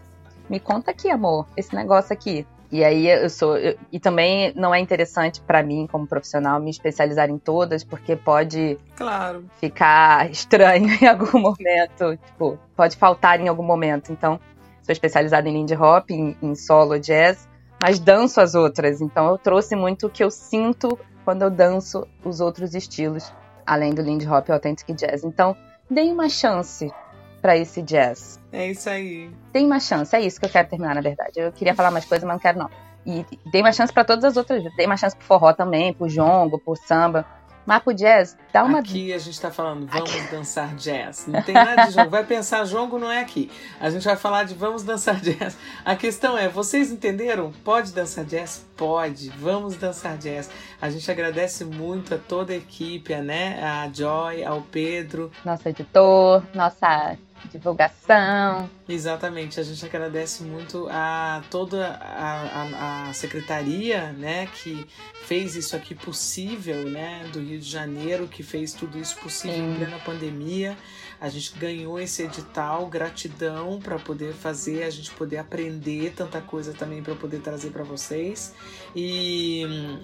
me conta aqui, amor, esse negócio aqui. E aí eu sou. Eu, e também não é interessante para mim, como profissional, me especializar em todas, porque pode claro. ficar *laughs* estranho em algum momento. Tipo, pode faltar em algum momento. Então, sou especializada em Lindy Hop, em, em solo jazz, mas danço as outras. Então eu trouxe muito o que eu sinto quando eu danço os outros estilos, além do Lindy Hop e Authentic Jazz. Então, dei uma chance para esse jazz. É isso aí. Dei uma chance, é isso que eu quero terminar, na verdade. Eu queria falar mais coisas, mas não quero não. E dei uma chance para todas as outras, dei uma chance pro forró também, pro jongo, pro samba. Mas pro jazz, dá uma. Aqui a gente tá falando, vamos aqui. dançar jazz. Não tem nada de jongo. Vai pensar, jongo não é aqui. A gente vai falar de vamos dançar *laughs* jazz. A questão é, vocês entenderam? Pode dançar jazz? Pode. Vamos dançar jazz. A gente agradece muito a toda a equipe, né? A Joy, ao Pedro. Nosso editor, nossa divulgação. Exatamente, a gente agradece muito a toda a, a, a, secretaria, né, que fez isso aqui possível, né, do Rio de Janeiro, que fez tudo isso possível Sim. plena pandemia. A gente ganhou esse edital, gratidão para poder fazer, a gente poder aprender tanta coisa também para poder trazer para vocês. E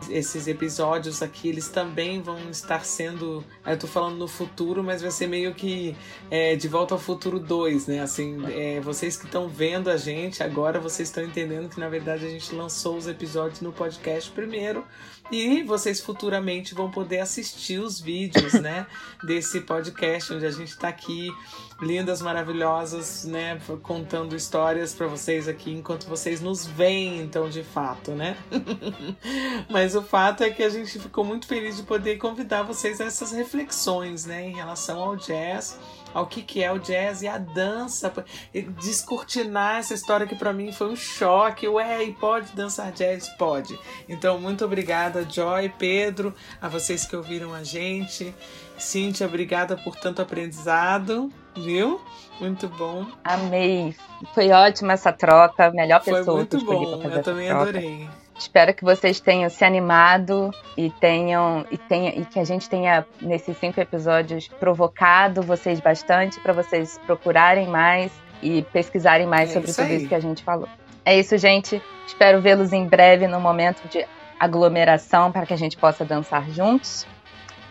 esses episódios aqui, eles também vão estar sendo, eu tô falando no futuro, mas vai ser meio que é, de volta ao futuro 2, né? Assim, é, vocês que estão vendo a gente agora, vocês estão entendendo que na verdade a gente lançou os episódios no podcast primeiro e vocês futuramente vão poder assistir os vídeos, né, *laughs* desse podcast onde a gente está aqui, lindas, maravilhosas, né, contando histórias para vocês aqui enquanto vocês nos veem, então, de fato, né? *laughs* Mas o fato é que a gente ficou muito feliz de poder convidar vocês a essas reflexões, né, em relação ao jazz ao que, que é o jazz e a dança, descortinar essa história que para mim foi um choque. Ué, pode dançar jazz? Pode. Então, muito obrigada, Joy, Pedro, a vocês que ouviram a gente. Cíntia, obrigada por tanto aprendizado, viu? Muito bom. Amei. Foi ótima essa troca. Melhor pessoa Foi muito bom. Eu também adorei. Espero que vocês tenham se animado e tenham e tenha e que a gente tenha nesses cinco episódios provocado vocês bastante para vocês procurarem mais e pesquisarem mais é sobre tudo isso que a gente falou. É isso, gente. Espero vê-los em breve no momento de aglomeração para que a gente possa dançar juntos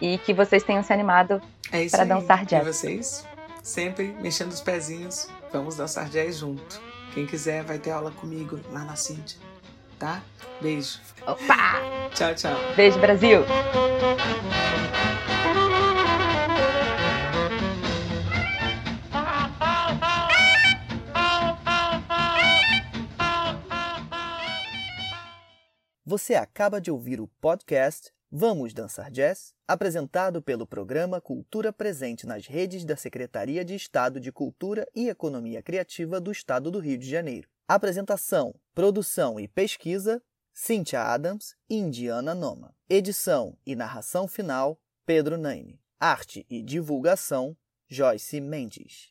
e que vocês tenham se animado é para dançar jazz. E vocês sempre mexendo os pezinhos, vamos dançar jazz junto. Quem quiser vai ter aula comigo lá na Cintia tá? Beijo. Opa! Tchau, tchau. Beijo, Brasil. Você acaba de ouvir o podcast Vamos Dançar Jazz, apresentado pelo programa Cultura Presente nas redes da Secretaria de Estado de Cultura e Economia Criativa do Estado do Rio de Janeiro. Apresentação, produção e pesquisa: Cynthia Adams e Indiana Noma. Edição e narração final: Pedro Naime. Arte e divulgação: Joyce Mendes.